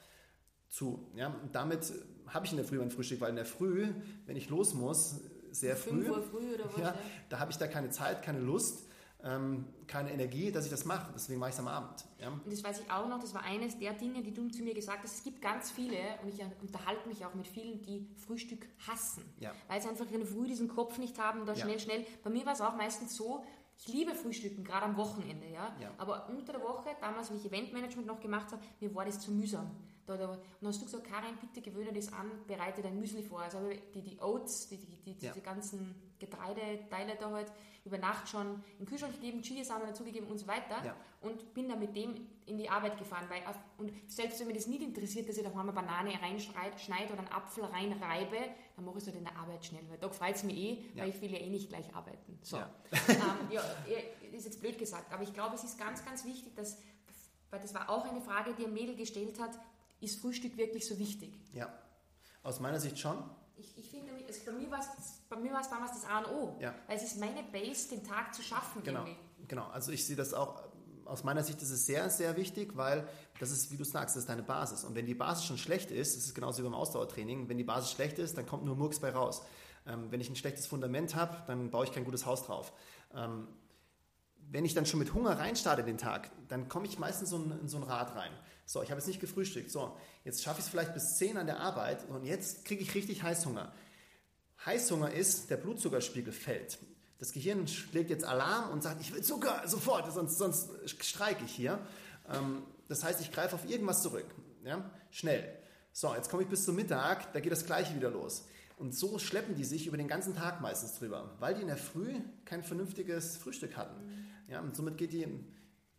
zu. Ja? Und damit habe ich in der Früh mein Frühstück, weil in der Früh, wenn ich los muss, sehr früh, früh oder was, ja, da habe ich da keine Zeit, keine Lust, ähm, keine Energie, dass ich das mache. Deswegen mache ich es am Abend. Ja? Und das weiß ich auch noch, das war eines der Dinge, die du zu mir gesagt hast. Es gibt ganz viele, und ich unterhalte mich auch mit vielen, die Frühstück hassen. Ja. Weil sie einfach in der Früh diesen Kopf nicht haben, da schnell, schnell. Bei mir war es auch meistens so, ich liebe Frühstücken, gerade am Wochenende, ja? ja. Aber unter der Woche, damals, wie ich Eventmanagement noch gemacht habe, mir war das zu mühsam. Da, da, und dann hast du gesagt, Karin, bitte gewöhne das an, bereite dein Müsli vor. Also habe die, die Oats, die, die, die, diese ganzen Getreideteile da halt über Nacht schon im Kühlschrank gegeben, Chiasamen dazugegeben und so weiter ja. und bin dann mit dem in die Arbeit gefahren. Weil auf, und selbst wenn mir das nicht interessiert, dass ich da mal eine Banane reinschneide oder einen Apfel reinreibe, dann mache ich es halt in der Arbeit schnell. Weil da freut es mich eh, ja. weil ich will ja eh nicht gleich arbeiten. So. Ja. ähm, ja, ist jetzt blöd gesagt, aber ich glaube, es ist ganz, ganz wichtig, dass, weil das war auch eine Frage, die ein Mädel gestellt hat, ist Frühstück wirklich so wichtig? Ja, aus meiner Sicht schon. Ich, ich finde, also bei mir war es damals das A und O. Ja. Weil es ist meine Base, den Tag zu schaffen. Genau, irgendwie. genau. also ich sehe das auch, aus meiner Sicht ist es sehr, sehr wichtig, weil das ist, wie du sagst, das ist deine Basis. Und wenn die Basis schon schlecht ist, das ist genauso wie beim Ausdauertraining, wenn die Basis schlecht ist, dann kommt nur Murks bei raus. Ähm, wenn ich ein schlechtes Fundament habe, dann baue ich kein gutes Haus drauf. Ähm, wenn ich dann schon mit Hunger reinstarte den Tag, dann komme ich meistens so in, in so ein Rad rein. So, ich habe jetzt nicht gefrühstückt. So, jetzt schaffe ich es vielleicht bis 10 an der Arbeit und jetzt kriege ich richtig Heißhunger. Heißhunger ist, der Blutzuckerspiegel fällt. Das Gehirn schlägt jetzt Alarm und sagt, ich will Zucker sofort, sonst, sonst streike ich hier. Ähm, das heißt, ich greife auf irgendwas zurück. Ja? Schnell. So, jetzt komme ich bis zum Mittag, da geht das Gleiche wieder los. Und so schleppen die sich über den ganzen Tag meistens drüber, weil die in der Früh kein vernünftiges Frühstück hatten. Ja, und somit geht die,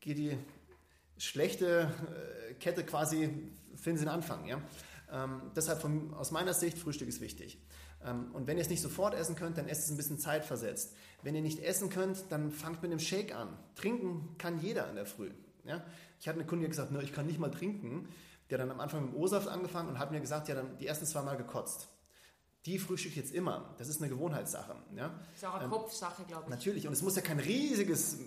geht die schlechte äh, Kette quasi, finden Sie den Anfang. Ja? Ähm, deshalb von, aus meiner Sicht, Frühstück ist wichtig. Ähm, und wenn ihr es nicht sofort essen könnt, dann esst es ein bisschen zeitversetzt. Wenn ihr nicht essen könnt, dann fangt mit dem Shake an. Trinken kann jeder in der Früh. Ja? Ich hatte eine Kundin gesagt, ich kann nicht mal trinken. Der hat dann am Anfang mit dem O-Saft angefangen und hat mir gesagt, ja, dann die ersten zwei Mal gekotzt. Die frühstücke ich jetzt immer. Das ist eine Gewohnheitssache. Ja? Das ist auch eine ähm, Kopfsache, glaube ich. Natürlich. Und es muss ja kein riesiges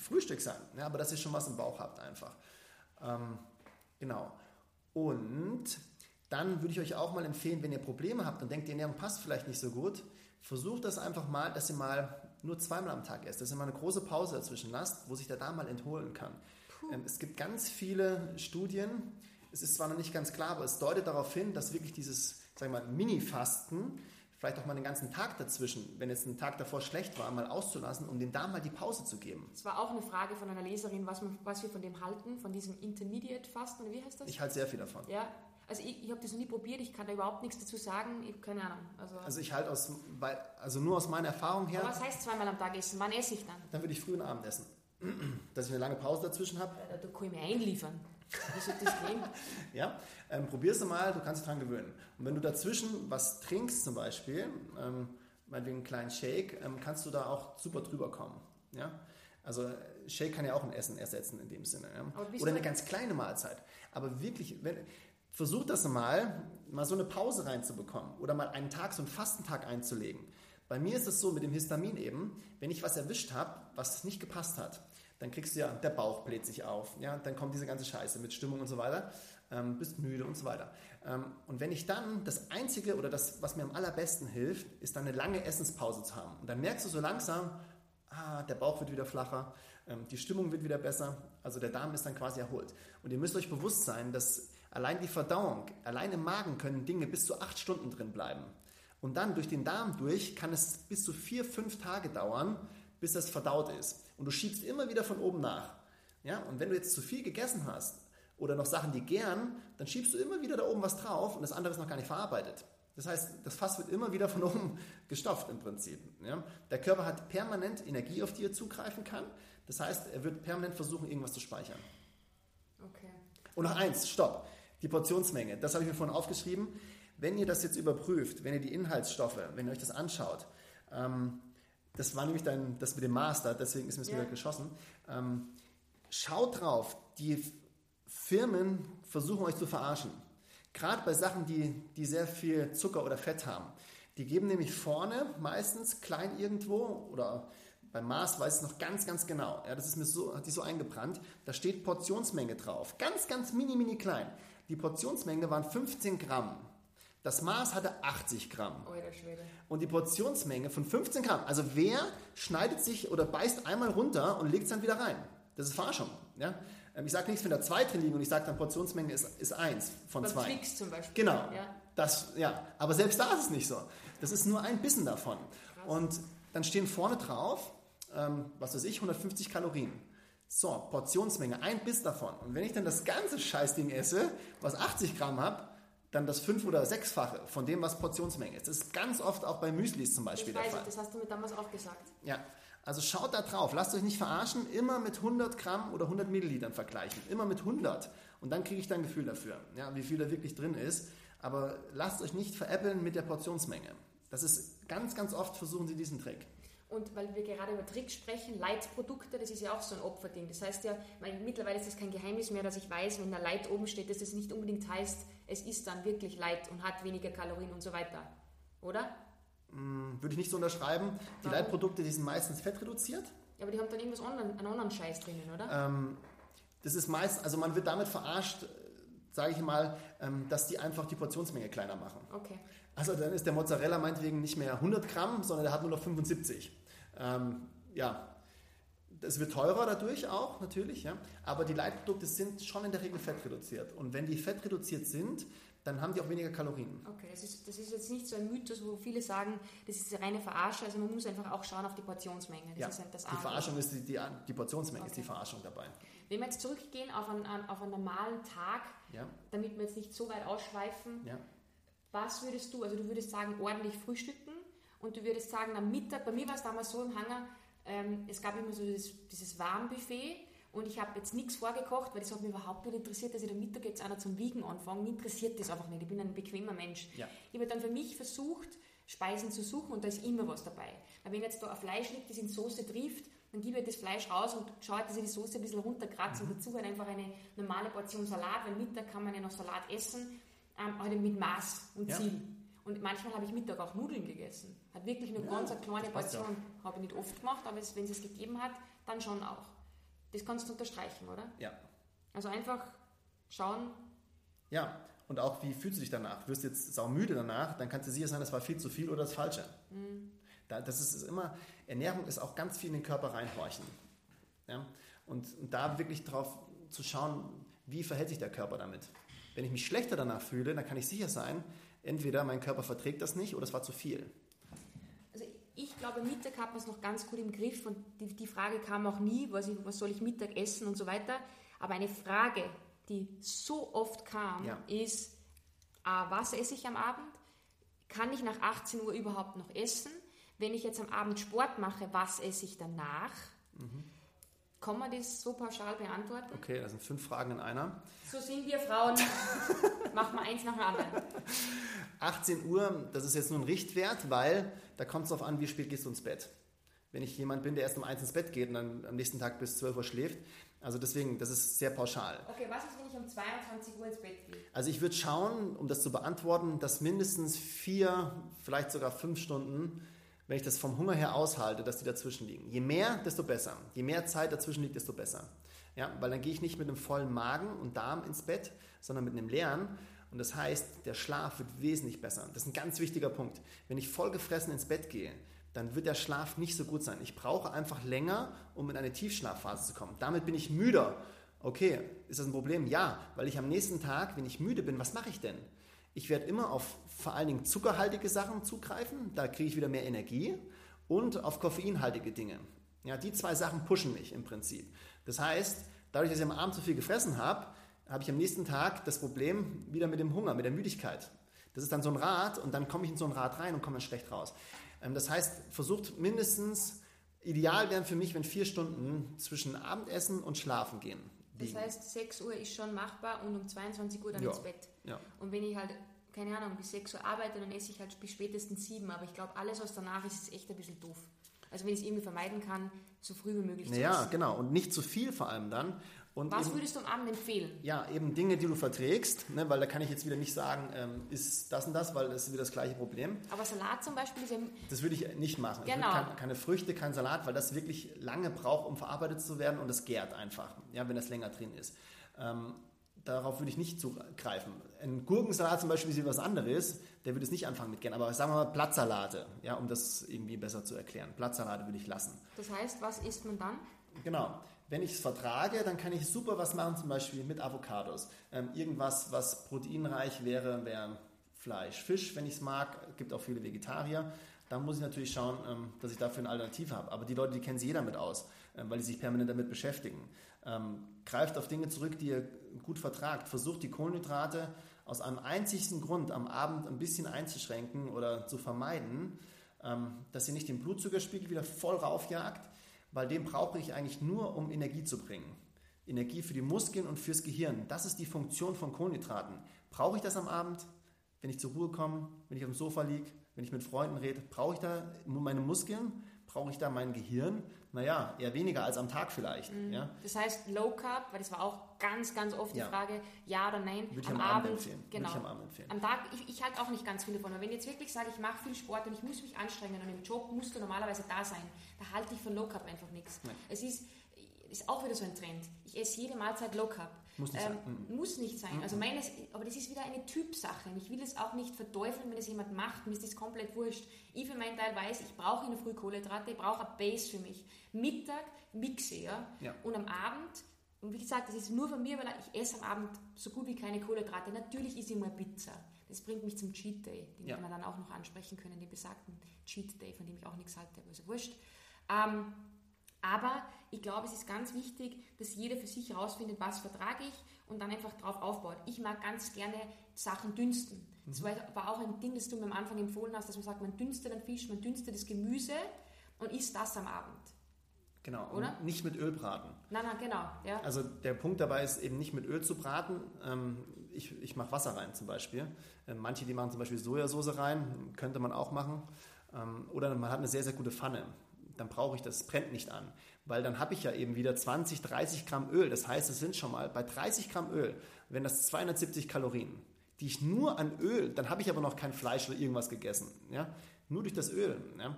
Frühstück sein, ja, aber dass ihr schon was im Bauch habt einfach. Ähm, genau. Und dann würde ich euch auch mal empfehlen, wenn ihr Probleme habt und denkt, die Ernährung passt vielleicht nicht so gut, versucht das einfach mal, dass ihr mal nur zweimal am Tag esst, dass ihr mal eine große Pause dazwischen lasst, wo sich der Darm mal entholen kann. Ähm, es gibt ganz viele Studien, es ist zwar noch nicht ganz klar, aber es deutet darauf hin, dass wirklich dieses, sagen wir mal, Mini-Fasten, vielleicht auch mal den ganzen Tag dazwischen, wenn jetzt ein Tag davor schlecht war, mal auszulassen, um dem Darm mal die Pause zu geben. Es war auch eine Frage von einer Leserin, was, man, was wir von dem halten, von diesem Intermediate-Fasten, wie heißt das? Ich halte sehr viel davon. Ja, also ich, ich habe das noch nie probiert, ich kann da überhaupt nichts dazu sagen, ich habe keine Ahnung. Also, also ich halte aus, also nur aus meiner Erfahrung her. Aber was heißt zweimal am Tag essen? Wann esse ich dann? Dann würde ich früh und Abend essen. Dass ich eine lange Pause dazwischen habe. Da, da kann ich mir einliefern. Soll das gehen? ja, ähm, probier's mal, du kannst dich dran gewöhnen. Und wenn du dazwischen was trinkst zum Beispiel, ähm, meinetwegen einen kleinen Shake, ähm, kannst du da auch super drüber kommen. Ja? Also Shake kann ja auch ein Essen ersetzen in dem Sinne. Ja? Oder eine ganz kleine Mahlzeit. Aber wirklich, wenn, versuch das mal, mal so eine Pause reinzubekommen oder mal einen Tag, so einen Fastentag einzulegen. Bei mir ist es so mit dem Histamin eben, wenn ich was erwischt habe, was nicht gepasst hat, dann kriegst du ja, der Bauch bläht sich auf, ja, dann kommt diese ganze Scheiße mit Stimmung und so weiter, ähm, bist müde und so weiter. Ähm, und wenn ich dann, das Einzige oder das, was mir am allerbesten hilft, ist dann eine lange Essenspause zu haben. Und dann merkst du so langsam, ah, der Bauch wird wieder flacher, ähm, die Stimmung wird wieder besser, also der Darm ist dann quasi erholt. Und ihr müsst euch bewusst sein, dass allein die Verdauung, allein im Magen können Dinge bis zu acht Stunden drin bleiben. Und dann durch den Darm durch kann es bis zu vier, fünf Tage dauern, bis das verdaut ist. Und du schiebst immer wieder von oben nach. Ja? Und wenn du jetzt zu viel gegessen hast oder noch Sachen, die gern, dann schiebst du immer wieder da oben was drauf und das andere ist noch gar nicht verarbeitet. Das heißt, das Fass wird immer wieder von oben gestopft im Prinzip. Ja? Der Körper hat permanent Energie, auf die er zugreifen kann. Das heißt, er wird permanent versuchen, irgendwas zu speichern. Okay. Und noch eins, stopp. Die Portionsmenge. Das habe ich mir vorhin aufgeschrieben. Wenn ihr das jetzt überprüft, wenn ihr die Inhaltsstoffe, wenn ihr euch das anschaut, ähm, das war nämlich dann das mit dem Master, deswegen ist mir das ja. wieder geschossen. Ähm, schaut drauf, die Firmen versuchen euch zu verarschen. Gerade bei Sachen, die, die sehr viel Zucker oder Fett haben. Die geben nämlich vorne meistens klein irgendwo oder beim Mars weiß ich es noch ganz, ganz genau. Ja, das ist mir so, hat die so eingebrannt. Da steht Portionsmenge drauf. Ganz, ganz mini, mini klein. Die Portionsmenge waren 15 Gramm. Das Maß hatte 80 Gramm. Oh. Und die Portionsmenge von 15 Gramm. Also wer schneidet sich oder beißt einmal runter und legt es dann wieder rein? Das ist Forschung. Ja? Ähm, ich sage nichts von der 2 drin liegen und ich sage dann Portionsmenge ist, ist 1 von 2. Twix zum Beispiel. Genau. Ja. Das, ja. Aber selbst da ist es nicht so. Das ist nur ein Bissen davon. Krass. Und dann stehen vorne drauf, ähm, was weiß ich, 150 Kalorien. So, Portionsmenge, ein Biss davon. Und wenn ich dann das ganze Scheißding esse, was 80 Gramm hat, dann das fünf- oder sechsfache von dem, was Portionsmenge ist. Das ist ganz oft auch bei Müslis zum Beispiel das der Fall. Ich, das hast du mir damals auch gesagt. Ja, also schaut da drauf. Lasst euch nicht verarschen. Immer mit 100 Gramm oder 100 Millilitern vergleichen. Immer mit 100. Und dann kriege ich da ein Gefühl dafür, ja, wie viel da wirklich drin ist. Aber lasst euch nicht veräppeln mit der Portionsmenge. Das ist ganz, ganz oft versuchen sie diesen Trick. Und weil wir gerade über Tricks sprechen, Leitprodukte, das ist ja auch so ein Opferding. Das heißt ja, mittlerweile ist das kein Geheimnis mehr, dass ich weiß, wenn da Light oben steht, dass das nicht unbedingt heißt, es ist dann wirklich Light und hat weniger Kalorien und so weiter. Oder? Hm, würde ich nicht so unterschreiben. Die Warum? Leitprodukte, die sind meistens fettreduziert. Ja, aber die haben dann irgendwas anderen, einen anderen Scheiß drinnen, oder? Ähm, das ist meist, also man wird damit verarscht, sage ich mal, ähm, dass die einfach die Portionsmenge kleiner machen. Okay. Also dann ist der Mozzarella meinetwegen nicht mehr 100 Gramm, sondern der hat nur noch 75. Ähm, ja, es wird teurer dadurch auch, natürlich, ja. aber die Leitprodukte sind schon in der Regel fettreduziert. Und wenn die fettreduziert sind, dann haben die auch weniger Kalorien. Okay, das ist, das ist jetzt nicht so ein Mythos, wo viele sagen, das ist eine reine Verarsche. Also man muss einfach auch schauen auf die Portionsmenge. Das ja, ist halt das die Verarschung ist die, die, die Portionsmenge okay. ist die Verarschung dabei. Wenn wir jetzt zurückgehen auf einen, auf einen normalen Tag, ja. damit wir jetzt nicht so weit ausschweifen, ja. was würdest du, also du würdest sagen, ordentlich frühstücken und du würdest sagen, am Mittag, bei mir war es damals so im Hangar, ähm, es gab immer so dieses, dieses Warmbuffet und ich habe jetzt nichts vorgekocht, weil das hat mich überhaupt nicht interessiert, dass ich am Mittag jetzt einer zum Wiegen anfange. Mich interessiert das einfach nicht. Ich bin ein bequemer Mensch. Ja. Ich habe dann für mich versucht, Speisen zu suchen und da ist immer was dabei. Aber wenn jetzt da ein Fleisch liegt, das in Soße trifft, dann gebe ich das Fleisch raus und schaue, dass ich die Soße ein bisschen runterkratze mhm. und dazu halt einfach eine normale Portion Salat, weil Mittag kann man ja noch Salat essen, ähm, halt mit Maß und ja. Ziel. Und manchmal habe ich Mittag auch Nudeln gegessen. Hat wirklich nur ja, ganz eine kleine Portion. Habe ich nicht oft gemacht, aber wenn es es gegeben hat, dann schon auch. Das kannst du unterstreichen, oder? Ja. Also einfach schauen. Ja, und auch wie fühlst du dich danach? Wirst du jetzt saumüde danach, dann kann es sicher sein, das war viel zu viel oder das Falsche. Mhm. das ist immer, Ernährung ist auch ganz viel in den Körper reinhorchen. Ja? Und, und da wirklich drauf zu schauen, wie verhält sich der Körper damit. Wenn ich mich schlechter danach fühle, dann kann ich sicher sein, entweder mein Körper verträgt das nicht oder es war zu viel. Also ich glaube, Mittag hat man es noch ganz gut im Griff und die, die Frage kam auch nie, was, ich, was soll ich Mittag essen und so weiter. Aber eine Frage, die so oft kam, ja. ist, ah, was esse ich am Abend? Kann ich nach 18 Uhr überhaupt noch essen? Wenn ich jetzt am Abend Sport mache, was esse ich danach? Mhm. Kann man das so pauschal beantworten? Okay, das sind fünf Fragen in einer. So sind wir Frauen. Machen wir eins nach dem anderen. 18 Uhr, das ist jetzt nur ein Richtwert, weil da kommt es darauf an, wie spät gehst du ins Bett. Wenn ich jemand bin, der erst um eins ins Bett geht und dann am nächsten Tag bis 12 Uhr schläft, also deswegen, das ist sehr pauschal. Okay, was ist, wenn ich um 22 Uhr ins Bett gehe? Also ich würde schauen, um das zu beantworten, dass mindestens vier, vielleicht sogar fünf Stunden, wenn ich das vom Hunger her aushalte, dass die dazwischen liegen. Je mehr, desto besser. Je mehr Zeit dazwischen liegt, desto besser. Ja, weil dann gehe ich nicht mit einem vollen Magen und Darm ins Bett, sondern mit einem leeren. Und das heißt, der Schlaf wird wesentlich besser. Das ist ein ganz wichtiger Punkt. Wenn ich vollgefressen ins Bett gehe, dann wird der Schlaf nicht so gut sein. Ich brauche einfach länger, um in eine Tiefschlafphase zu kommen. Damit bin ich müder. Okay, ist das ein Problem? Ja, weil ich am nächsten Tag, wenn ich müde bin, was mache ich denn? Ich werde immer auf vor allen Dingen zuckerhaltige Sachen zugreifen, da kriege ich wieder mehr Energie und auf koffeinhaltige Dinge. Ja, die zwei Sachen pushen mich im Prinzip. Das heißt, dadurch, dass ich am Abend zu viel gefressen habe, habe ich am nächsten Tag das Problem wieder mit dem Hunger, mit der Müdigkeit. Das ist dann so ein Rad und dann komme ich in so ein Rad rein und komme dann schlecht raus. Ähm, das heißt, versucht mindestens, ideal wären für mich, wenn vier Stunden zwischen Abendessen und Schlafen gehen. Das heißt, 6 Uhr ist schon machbar und um 22 Uhr dann ja. ins Bett. Ja. Und wenn ich halt, keine Ahnung, bis 6 Uhr arbeite, dann esse ich halt bis spätestens 7. Aber ich glaube, alles, was danach ist, ist echt ein bisschen doof. Also wenn ich es irgendwie vermeiden kann, so früh wie möglich zu Ja, genau. Und nicht zu viel vor allem dann. Und Was eben, würdest du am Abend empfehlen? Ja, eben Dinge, die du verträgst, ne, weil da kann ich jetzt wieder nicht sagen, ähm, ist das und das, weil das ist wieder das gleiche Problem. Aber Salat zum Beispiel ist ja... Das würde ich nicht machen. Genau. Kein, keine Früchte, kein Salat, weil das wirklich lange braucht, um verarbeitet zu werden und es gärt einfach, ja, wenn das länger drin ist. Ähm, darauf würde ich nicht zugreifen. Ein Gurkensalat zum Beispiel ist was anderes, der würde es nicht anfangen mit gern. Aber sagen wir mal Blattsalate, ja, um das irgendwie besser zu erklären. Blattsalate würde ich lassen. Das heißt, was isst man dann? Genau wenn ich es vertrage, dann kann ich super was machen, zum Beispiel mit Avocados. Ähm, irgendwas, was proteinreich wäre, wäre Fleisch. Fisch, wenn ich es mag, gibt auch viele Vegetarier. Da muss ich natürlich schauen, ähm, dass ich dafür eine Alternative habe. Aber die Leute, die kennen sich jeder damit aus, ähm, weil die sich permanent damit beschäftigen. Ähm, greift auf Dinge zurück, die ihr gut vertragt. Versucht die Kohlenhydrate aus einem einzigsten Grund am Abend ein bisschen einzuschränken oder zu vermeiden, ähm, dass ihr nicht den Blutzuckerspiegel wieder voll raufjagt, weil den brauche ich eigentlich nur, um Energie zu bringen. Energie für die Muskeln und fürs Gehirn. Das ist die Funktion von Kohlenhydraten. Brauche ich das am Abend, wenn ich zur Ruhe komme, wenn ich auf dem Sofa liege, wenn ich mit Freunden rede? Brauche ich da meine Muskeln? Brauche ich da mein Gehirn? Naja, eher weniger als am Tag vielleicht. Mhm. Ja? Das heißt Low Carb, weil das war auch ganz, ganz oft ja. die Frage, ja oder nein. Würde ich am, am Abend, Abend empfehlen. Genau. Würde ich am Abend empfehlen. Am Tag, ich, ich halte auch nicht ganz viel davon. Aber wenn ich jetzt wirklich sage, ich mache viel Sport und ich muss mich anstrengen und im Job musst du normalerweise da sein, da halte ich von Low Carb einfach nichts. Nein. Es ist, ist auch wieder so ein Trend. Ich esse jede Mahlzeit Low Carb. Muss nicht ähm, sein. Mhm. Muss nicht sein. Also meines, aber das ist wieder eine Typsache. Ich will es auch nicht verteufeln, wenn es jemand macht. Mir ist das komplett wurscht. Ich für meinen Teil weiß, ich brauche in der Früh Kohlenhydrate, ich brauche eine Base für mich. Mittag mixe ja. ja. Und am Abend, und wie gesagt, das ist nur von mir, weil ich esse am Abend so gut wie keine Kohlenhydrate. Natürlich ist immer Pizza. Das bringt mich zum Cheat Day, den ja. wir dann auch noch ansprechen können, den besagten Cheat Day, von dem ich auch nichts halte, aber ist ja wurscht. Ähm, aber ich glaube, es ist ganz wichtig, dass jeder für sich herausfindet, was vertrage ich und dann einfach darauf aufbaut. Ich mag ganz gerne Sachen dünsten. Das mhm. war auch ein Ding, das du mir am Anfang empfohlen hast, dass man sagt, man dünstet den Fisch, man dünstet das Gemüse und isst das am Abend. Genau, oder? Und nicht mit Öl braten. Nein, nein, genau. Ja. Also der Punkt dabei ist eben nicht mit Öl zu braten. Ähm, ich, ich mache Wasser rein zum Beispiel. Ähm, manche, die machen zum Beispiel Sojasauce rein, könnte man auch machen. Ähm, oder man hat eine sehr, sehr gute Pfanne dann brauche ich das, brennt nicht an. Weil dann habe ich ja eben wieder 20, 30 Gramm Öl. Das heißt, es sind schon mal bei 30 Gramm Öl, wenn das 270 Kalorien, die ich nur an Öl, dann habe ich aber noch kein Fleisch oder irgendwas gegessen. Ja? Nur durch das Öl. Ja?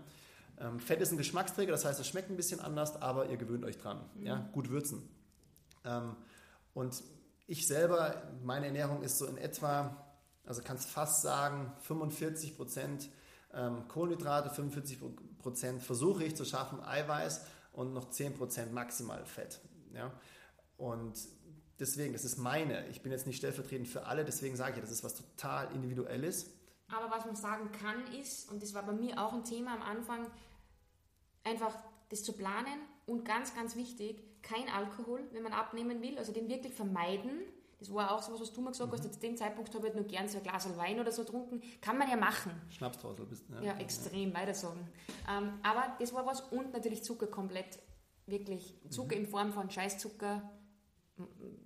Ähm, Fett ist ein Geschmacksträger, das heißt, es schmeckt ein bisschen anders, aber ihr gewöhnt euch dran. Mhm. Ja? Gut würzen. Ähm, und ich selber, meine Ernährung ist so in etwa, also kannst fast sagen, 45 Prozent ähm, Kohlenhydrate 45% versuche ich zu schaffen, Eiweiß und noch 10% maximal Fett. Ja? Und deswegen, das ist meine. Ich bin jetzt nicht stellvertretend für alle, deswegen sage ich, das ist was total Individuelles. Aber was man sagen kann ist, und das war bei mir auch ein Thema am Anfang, einfach das zu planen und ganz, ganz wichtig, kein Alkohol, wenn man abnehmen will, also den wirklich vermeiden. Das war auch so was, was du mir gesagt hast. Mhm. Zu dem Zeitpunkt habe ich halt nur gern so ein Glas Wein oder so getrunken. Kann man ja machen. Schnapsdrossel bist du, ja. Ja, extrem, weiter sagen. Ähm, aber das war was und natürlich Zucker komplett, wirklich Zucker mhm. in Form von Scheißzucker,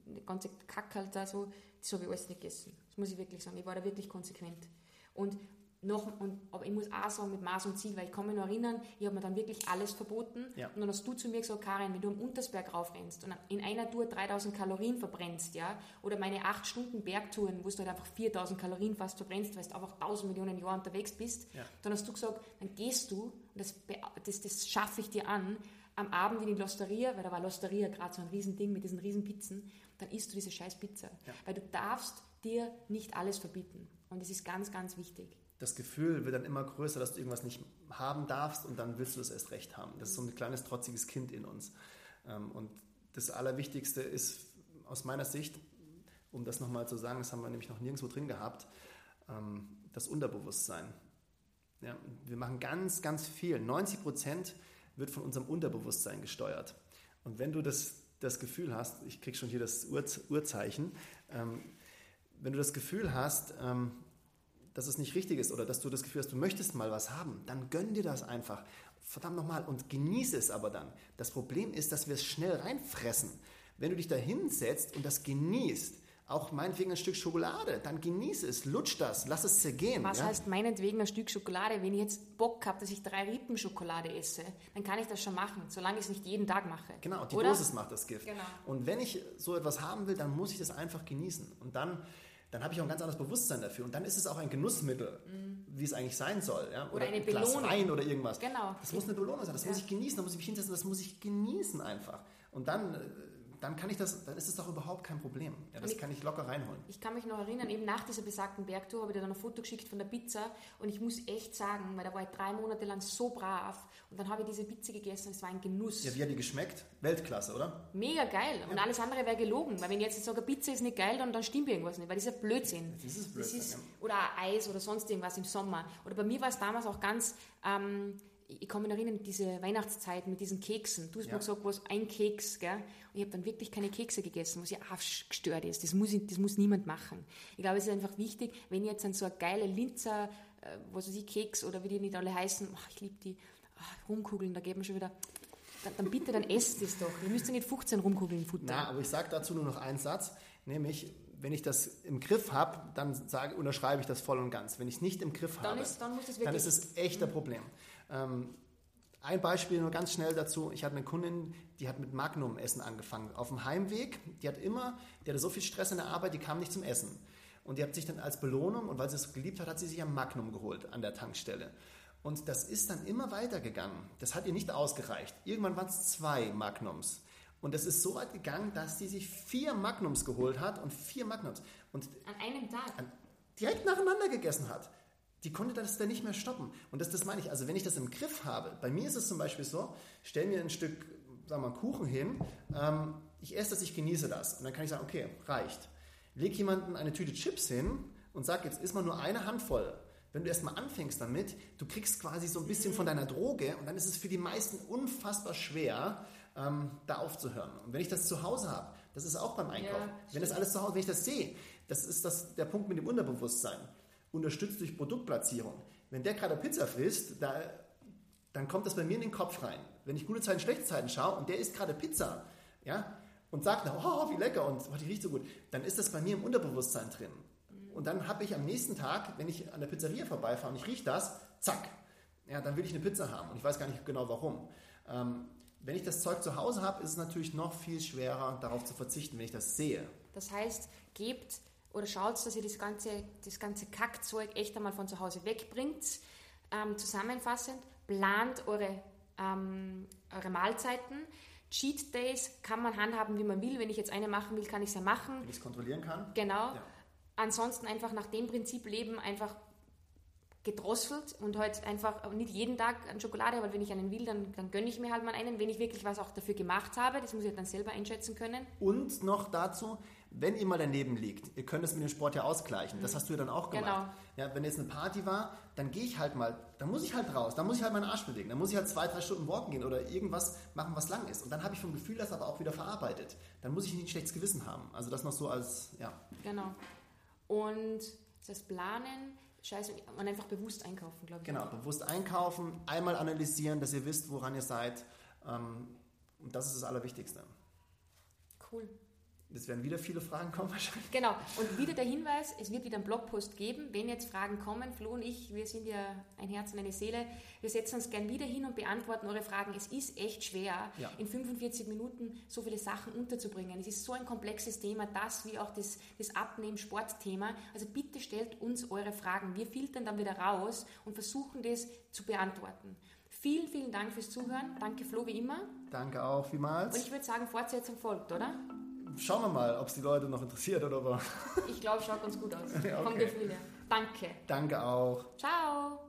die ganze Kack halt da so, das habe ich alles nicht gegessen. Das muss ich wirklich sagen. Ich war da wirklich konsequent. Und noch, und, aber ich muss auch sagen, mit Maß und Ziel, weil ich kann mich noch erinnern, ich habe mir dann wirklich alles verboten. Ja. Und dann hast du zu mir gesagt, Karin, wenn du am Untersberg raufrennst und in einer Tour 3000 Kalorien verbrennst, ja, oder meine 8 Stunden Bergtouren, wo du halt einfach 4000 Kalorien fast verbrennst, weil du einfach 1000 Millionen Jahre unterwegs bist, ja. dann hast du gesagt, dann gehst du, und das, das, das schaffe ich dir an, am Abend in die Losteria, weil da war Losteria gerade so ein Riesending mit diesen Riesenpizzen, dann isst du diese scheiß Pizza. Ja. Weil du darfst dir nicht alles verbieten. Und das ist ganz, ganz wichtig. Das Gefühl wird dann immer größer, dass du irgendwas nicht haben darfst und dann willst du es erst recht haben. Das ist so ein kleines trotziges Kind in uns. Ähm, und das Allerwichtigste ist aus meiner Sicht, um das nochmal zu sagen, das haben wir nämlich noch nirgendwo drin gehabt, ähm, das Unterbewusstsein. Ja, wir machen ganz, ganz viel. 90 Prozent wird von unserem Unterbewusstsein gesteuert. Und wenn du das, das Gefühl hast, ich kriege schon hier das Uhrzeichen, ähm, wenn du das Gefühl hast, dass es nicht richtig ist oder dass du das Gefühl hast, du möchtest mal was haben, dann gönn dir das einfach. Verdammt nochmal und genieße es aber dann. Das Problem ist, dass wir es schnell reinfressen. Wenn du dich da hinsetzt und das genießt, auch meinetwegen ein Stück Schokolade, dann genieße es, lutsch das, lass es zergehen. Was ja? heißt meinetwegen ein Stück Schokolade? Wenn ich jetzt Bock habe, dass ich drei Rippen Schokolade esse, dann kann ich das schon machen, solange ich es nicht jeden Tag mache. Genau, die Oder? Dosis macht das Gift. Genau. Und wenn ich so etwas haben will, dann muss ich das einfach genießen. Und dann dann habe ich auch ein ganz anderes Bewusstsein dafür. Und dann ist es auch ein Genussmittel, mm. wie es eigentlich sein soll. Ja? Oder, oder eine ein Glas Belohnung. Wein oder irgendwas. Genau. Das muss eine Belohnung sein, das ja. muss ich genießen, da muss ich mich hinsetzen, das muss ich genießen einfach. Und dann äh, dann kann ich das, dann ist es doch überhaupt kein Problem. Ja, das ich, kann ich locker reinholen. Ich kann mich noch erinnern, eben nach dieser besagten Bergtour habe ich dir dann ein Foto geschickt von der Pizza und ich muss echt sagen, weil da war ich drei Monate lang so brav und dann habe ich diese Pizza gegessen und es war ein Genuss. Ja, wie hat die geschmeckt? Weltklasse, oder? Mega geil. Und alles andere wäre gelogen, weil wenn ich jetzt sage, Pizza ist nicht geil, dann, dann stimmt irgendwas nicht, weil das ist ja Blödsinn. Das ist Blödsinn, das ist, ja. Oder Eis oder sonst irgendwas im Sommer. Oder bei mir war es damals auch ganz... Ähm, ich kann mich erinnern, diese Weihnachtszeit mit diesen Keksen. Du hast ja. mir gesagt, was ein Keks, gell? Und ich habe dann wirklich keine Kekse gegessen, was ja auch gestört ist. Das muss, ich, das muss niemand machen. Ich glaube, es ist einfach wichtig, wenn jetzt an so eine geile Linzer, äh, was weiß ich, Keks oder wie die nicht alle heißen, ach, ich liebe die, ach, Rumkugeln, da geht man schon wieder, dann, dann bitte, dann esst es doch. Ihr müsst ja nicht 15 Rumkugeln futtern. Na, aber ich sage dazu nur noch einen Satz, nämlich, wenn ich das im Griff habe, dann sage, unterschreibe ich das voll und ganz. Wenn ich es nicht im Griff dann habe, ist, dann, dann, ist es echt ein Problem. Ähm, ein Beispiel nur ganz schnell dazu. Ich hatte eine Kundin, die hat mit Magnum-Essen angefangen. Auf dem Heimweg, die hat immer, die hatte so viel Stress in der Arbeit, die kam nicht zum Essen. Und die hat sich dann als Belohnung, und weil sie es geliebt hat, hat sie sich ein Magnum geholt an der Tankstelle. Und das ist dann immer weitergegangen. Das hat ihr nicht ausgereicht. Irgendwann waren es zwei Magnums. Und das ist so weit gegangen, dass sie sich vier Magnums geholt hat und vier Magnums. Und an einem Tag? An, direkt nacheinander gegessen hat die konnte das dann nicht mehr stoppen. Und das, das meine ich. Also wenn ich das im Griff habe, bei mir ist es zum Beispiel so, stell mir ein Stück, sagen wir mal, Kuchen hin, ähm, ich esse das, ich genieße das. Und dann kann ich sagen, okay, reicht. Leg jemanden eine Tüte Chips hin und sag, jetzt isst mal nur eine Handvoll. Wenn du erstmal anfängst damit, du kriegst quasi so ein bisschen von deiner Droge und dann ist es für die meisten unfassbar schwer, ähm, da aufzuhören. Und wenn ich das zu Hause habe, das ist auch beim Einkauf. Ja, wenn das alles zu Hause, wenn ich das sehe, das ist das, der Punkt mit dem Unterbewusstsein unterstützt durch Produktplatzierung. Wenn der gerade Pizza frisst, da, dann kommt das bei mir in den Kopf rein. Wenn ich gute Zeiten, schlechte Zeiten schaue und der isst gerade Pizza, ja, und sagt, oh, wie lecker und oh, die riecht so gut, dann ist das bei mir im Unterbewusstsein drin. Und dann habe ich am nächsten Tag, wenn ich an der Pizzeria vorbeifahre und ich rieche das, zack, ja, dann will ich eine Pizza haben und ich weiß gar nicht genau warum. Ähm, wenn ich das Zeug zu Hause habe, ist es natürlich noch viel schwerer, darauf zu verzichten, wenn ich das sehe. Das heißt, gebt oder schaut, dass ihr das ganze, das ganze Kackzeug echt einmal von zu Hause wegbringt. Ähm, zusammenfassend, plant eure, ähm, eure Mahlzeiten. Cheat Days kann man handhaben, wie man will. Wenn ich jetzt eine machen will, kann ich es ja machen. Wenn ich es kontrollieren kann. Genau. Ja. Ansonsten einfach nach dem Prinzip leben, einfach gedrosselt und halt einfach nicht jeden Tag an Schokolade, weil wenn ich einen will, dann, dann gönne ich mir halt mal einen, wenn ich wirklich was auch dafür gemacht habe. Das muss ich dann selber einschätzen können. Und noch dazu, wenn ihr mal daneben liegt, ihr könnt es mit dem Sport ja ausgleichen. Das mhm. hast du ja dann auch gemacht. Genau. Ja, wenn jetzt eine Party war, dann gehe ich halt mal, dann muss ich halt raus, dann muss ich halt meinen Arsch bewegen, dann muss ich halt zwei, drei Stunden walken gehen oder irgendwas machen, was lang ist. Und dann habe ich vom Gefühl das aber auch wieder verarbeitet. Dann muss ich nicht ein schlechtes Gewissen haben. Also das noch so als, ja. Genau. Und das Planen, Scheiße, und einfach bewusst einkaufen, glaube ich. Genau, bewusst einkaufen, einmal analysieren, dass ihr wisst, woran ihr seid. Ähm, und das ist das Allerwichtigste. Cool. Es werden wieder viele Fragen kommen wahrscheinlich. Genau. Und wieder der Hinweis, es wird wieder einen Blogpost geben. Wenn jetzt Fragen kommen, Flo und ich, wir sind ja ein Herz und eine Seele, wir setzen uns gern wieder hin und beantworten eure Fragen. Es ist echt schwer, ja. in 45 Minuten so viele Sachen unterzubringen. Es ist so ein komplexes Thema, das wie auch das, das Abnehmen-Sportthema. Also bitte stellt uns eure Fragen. Wir filtern dann wieder raus und versuchen das zu beantworten. Vielen, vielen Dank fürs Zuhören. Danke Flo wie immer. Danke auch vielmals. Und ich würde sagen, Fortsetzung folgt, oder? Schauen wir mal, ob es die Leute noch interessiert oder was. Ich glaube, schaut ganz gut aus. okay. Vom Gefühl her. Danke. Danke auch. Ciao.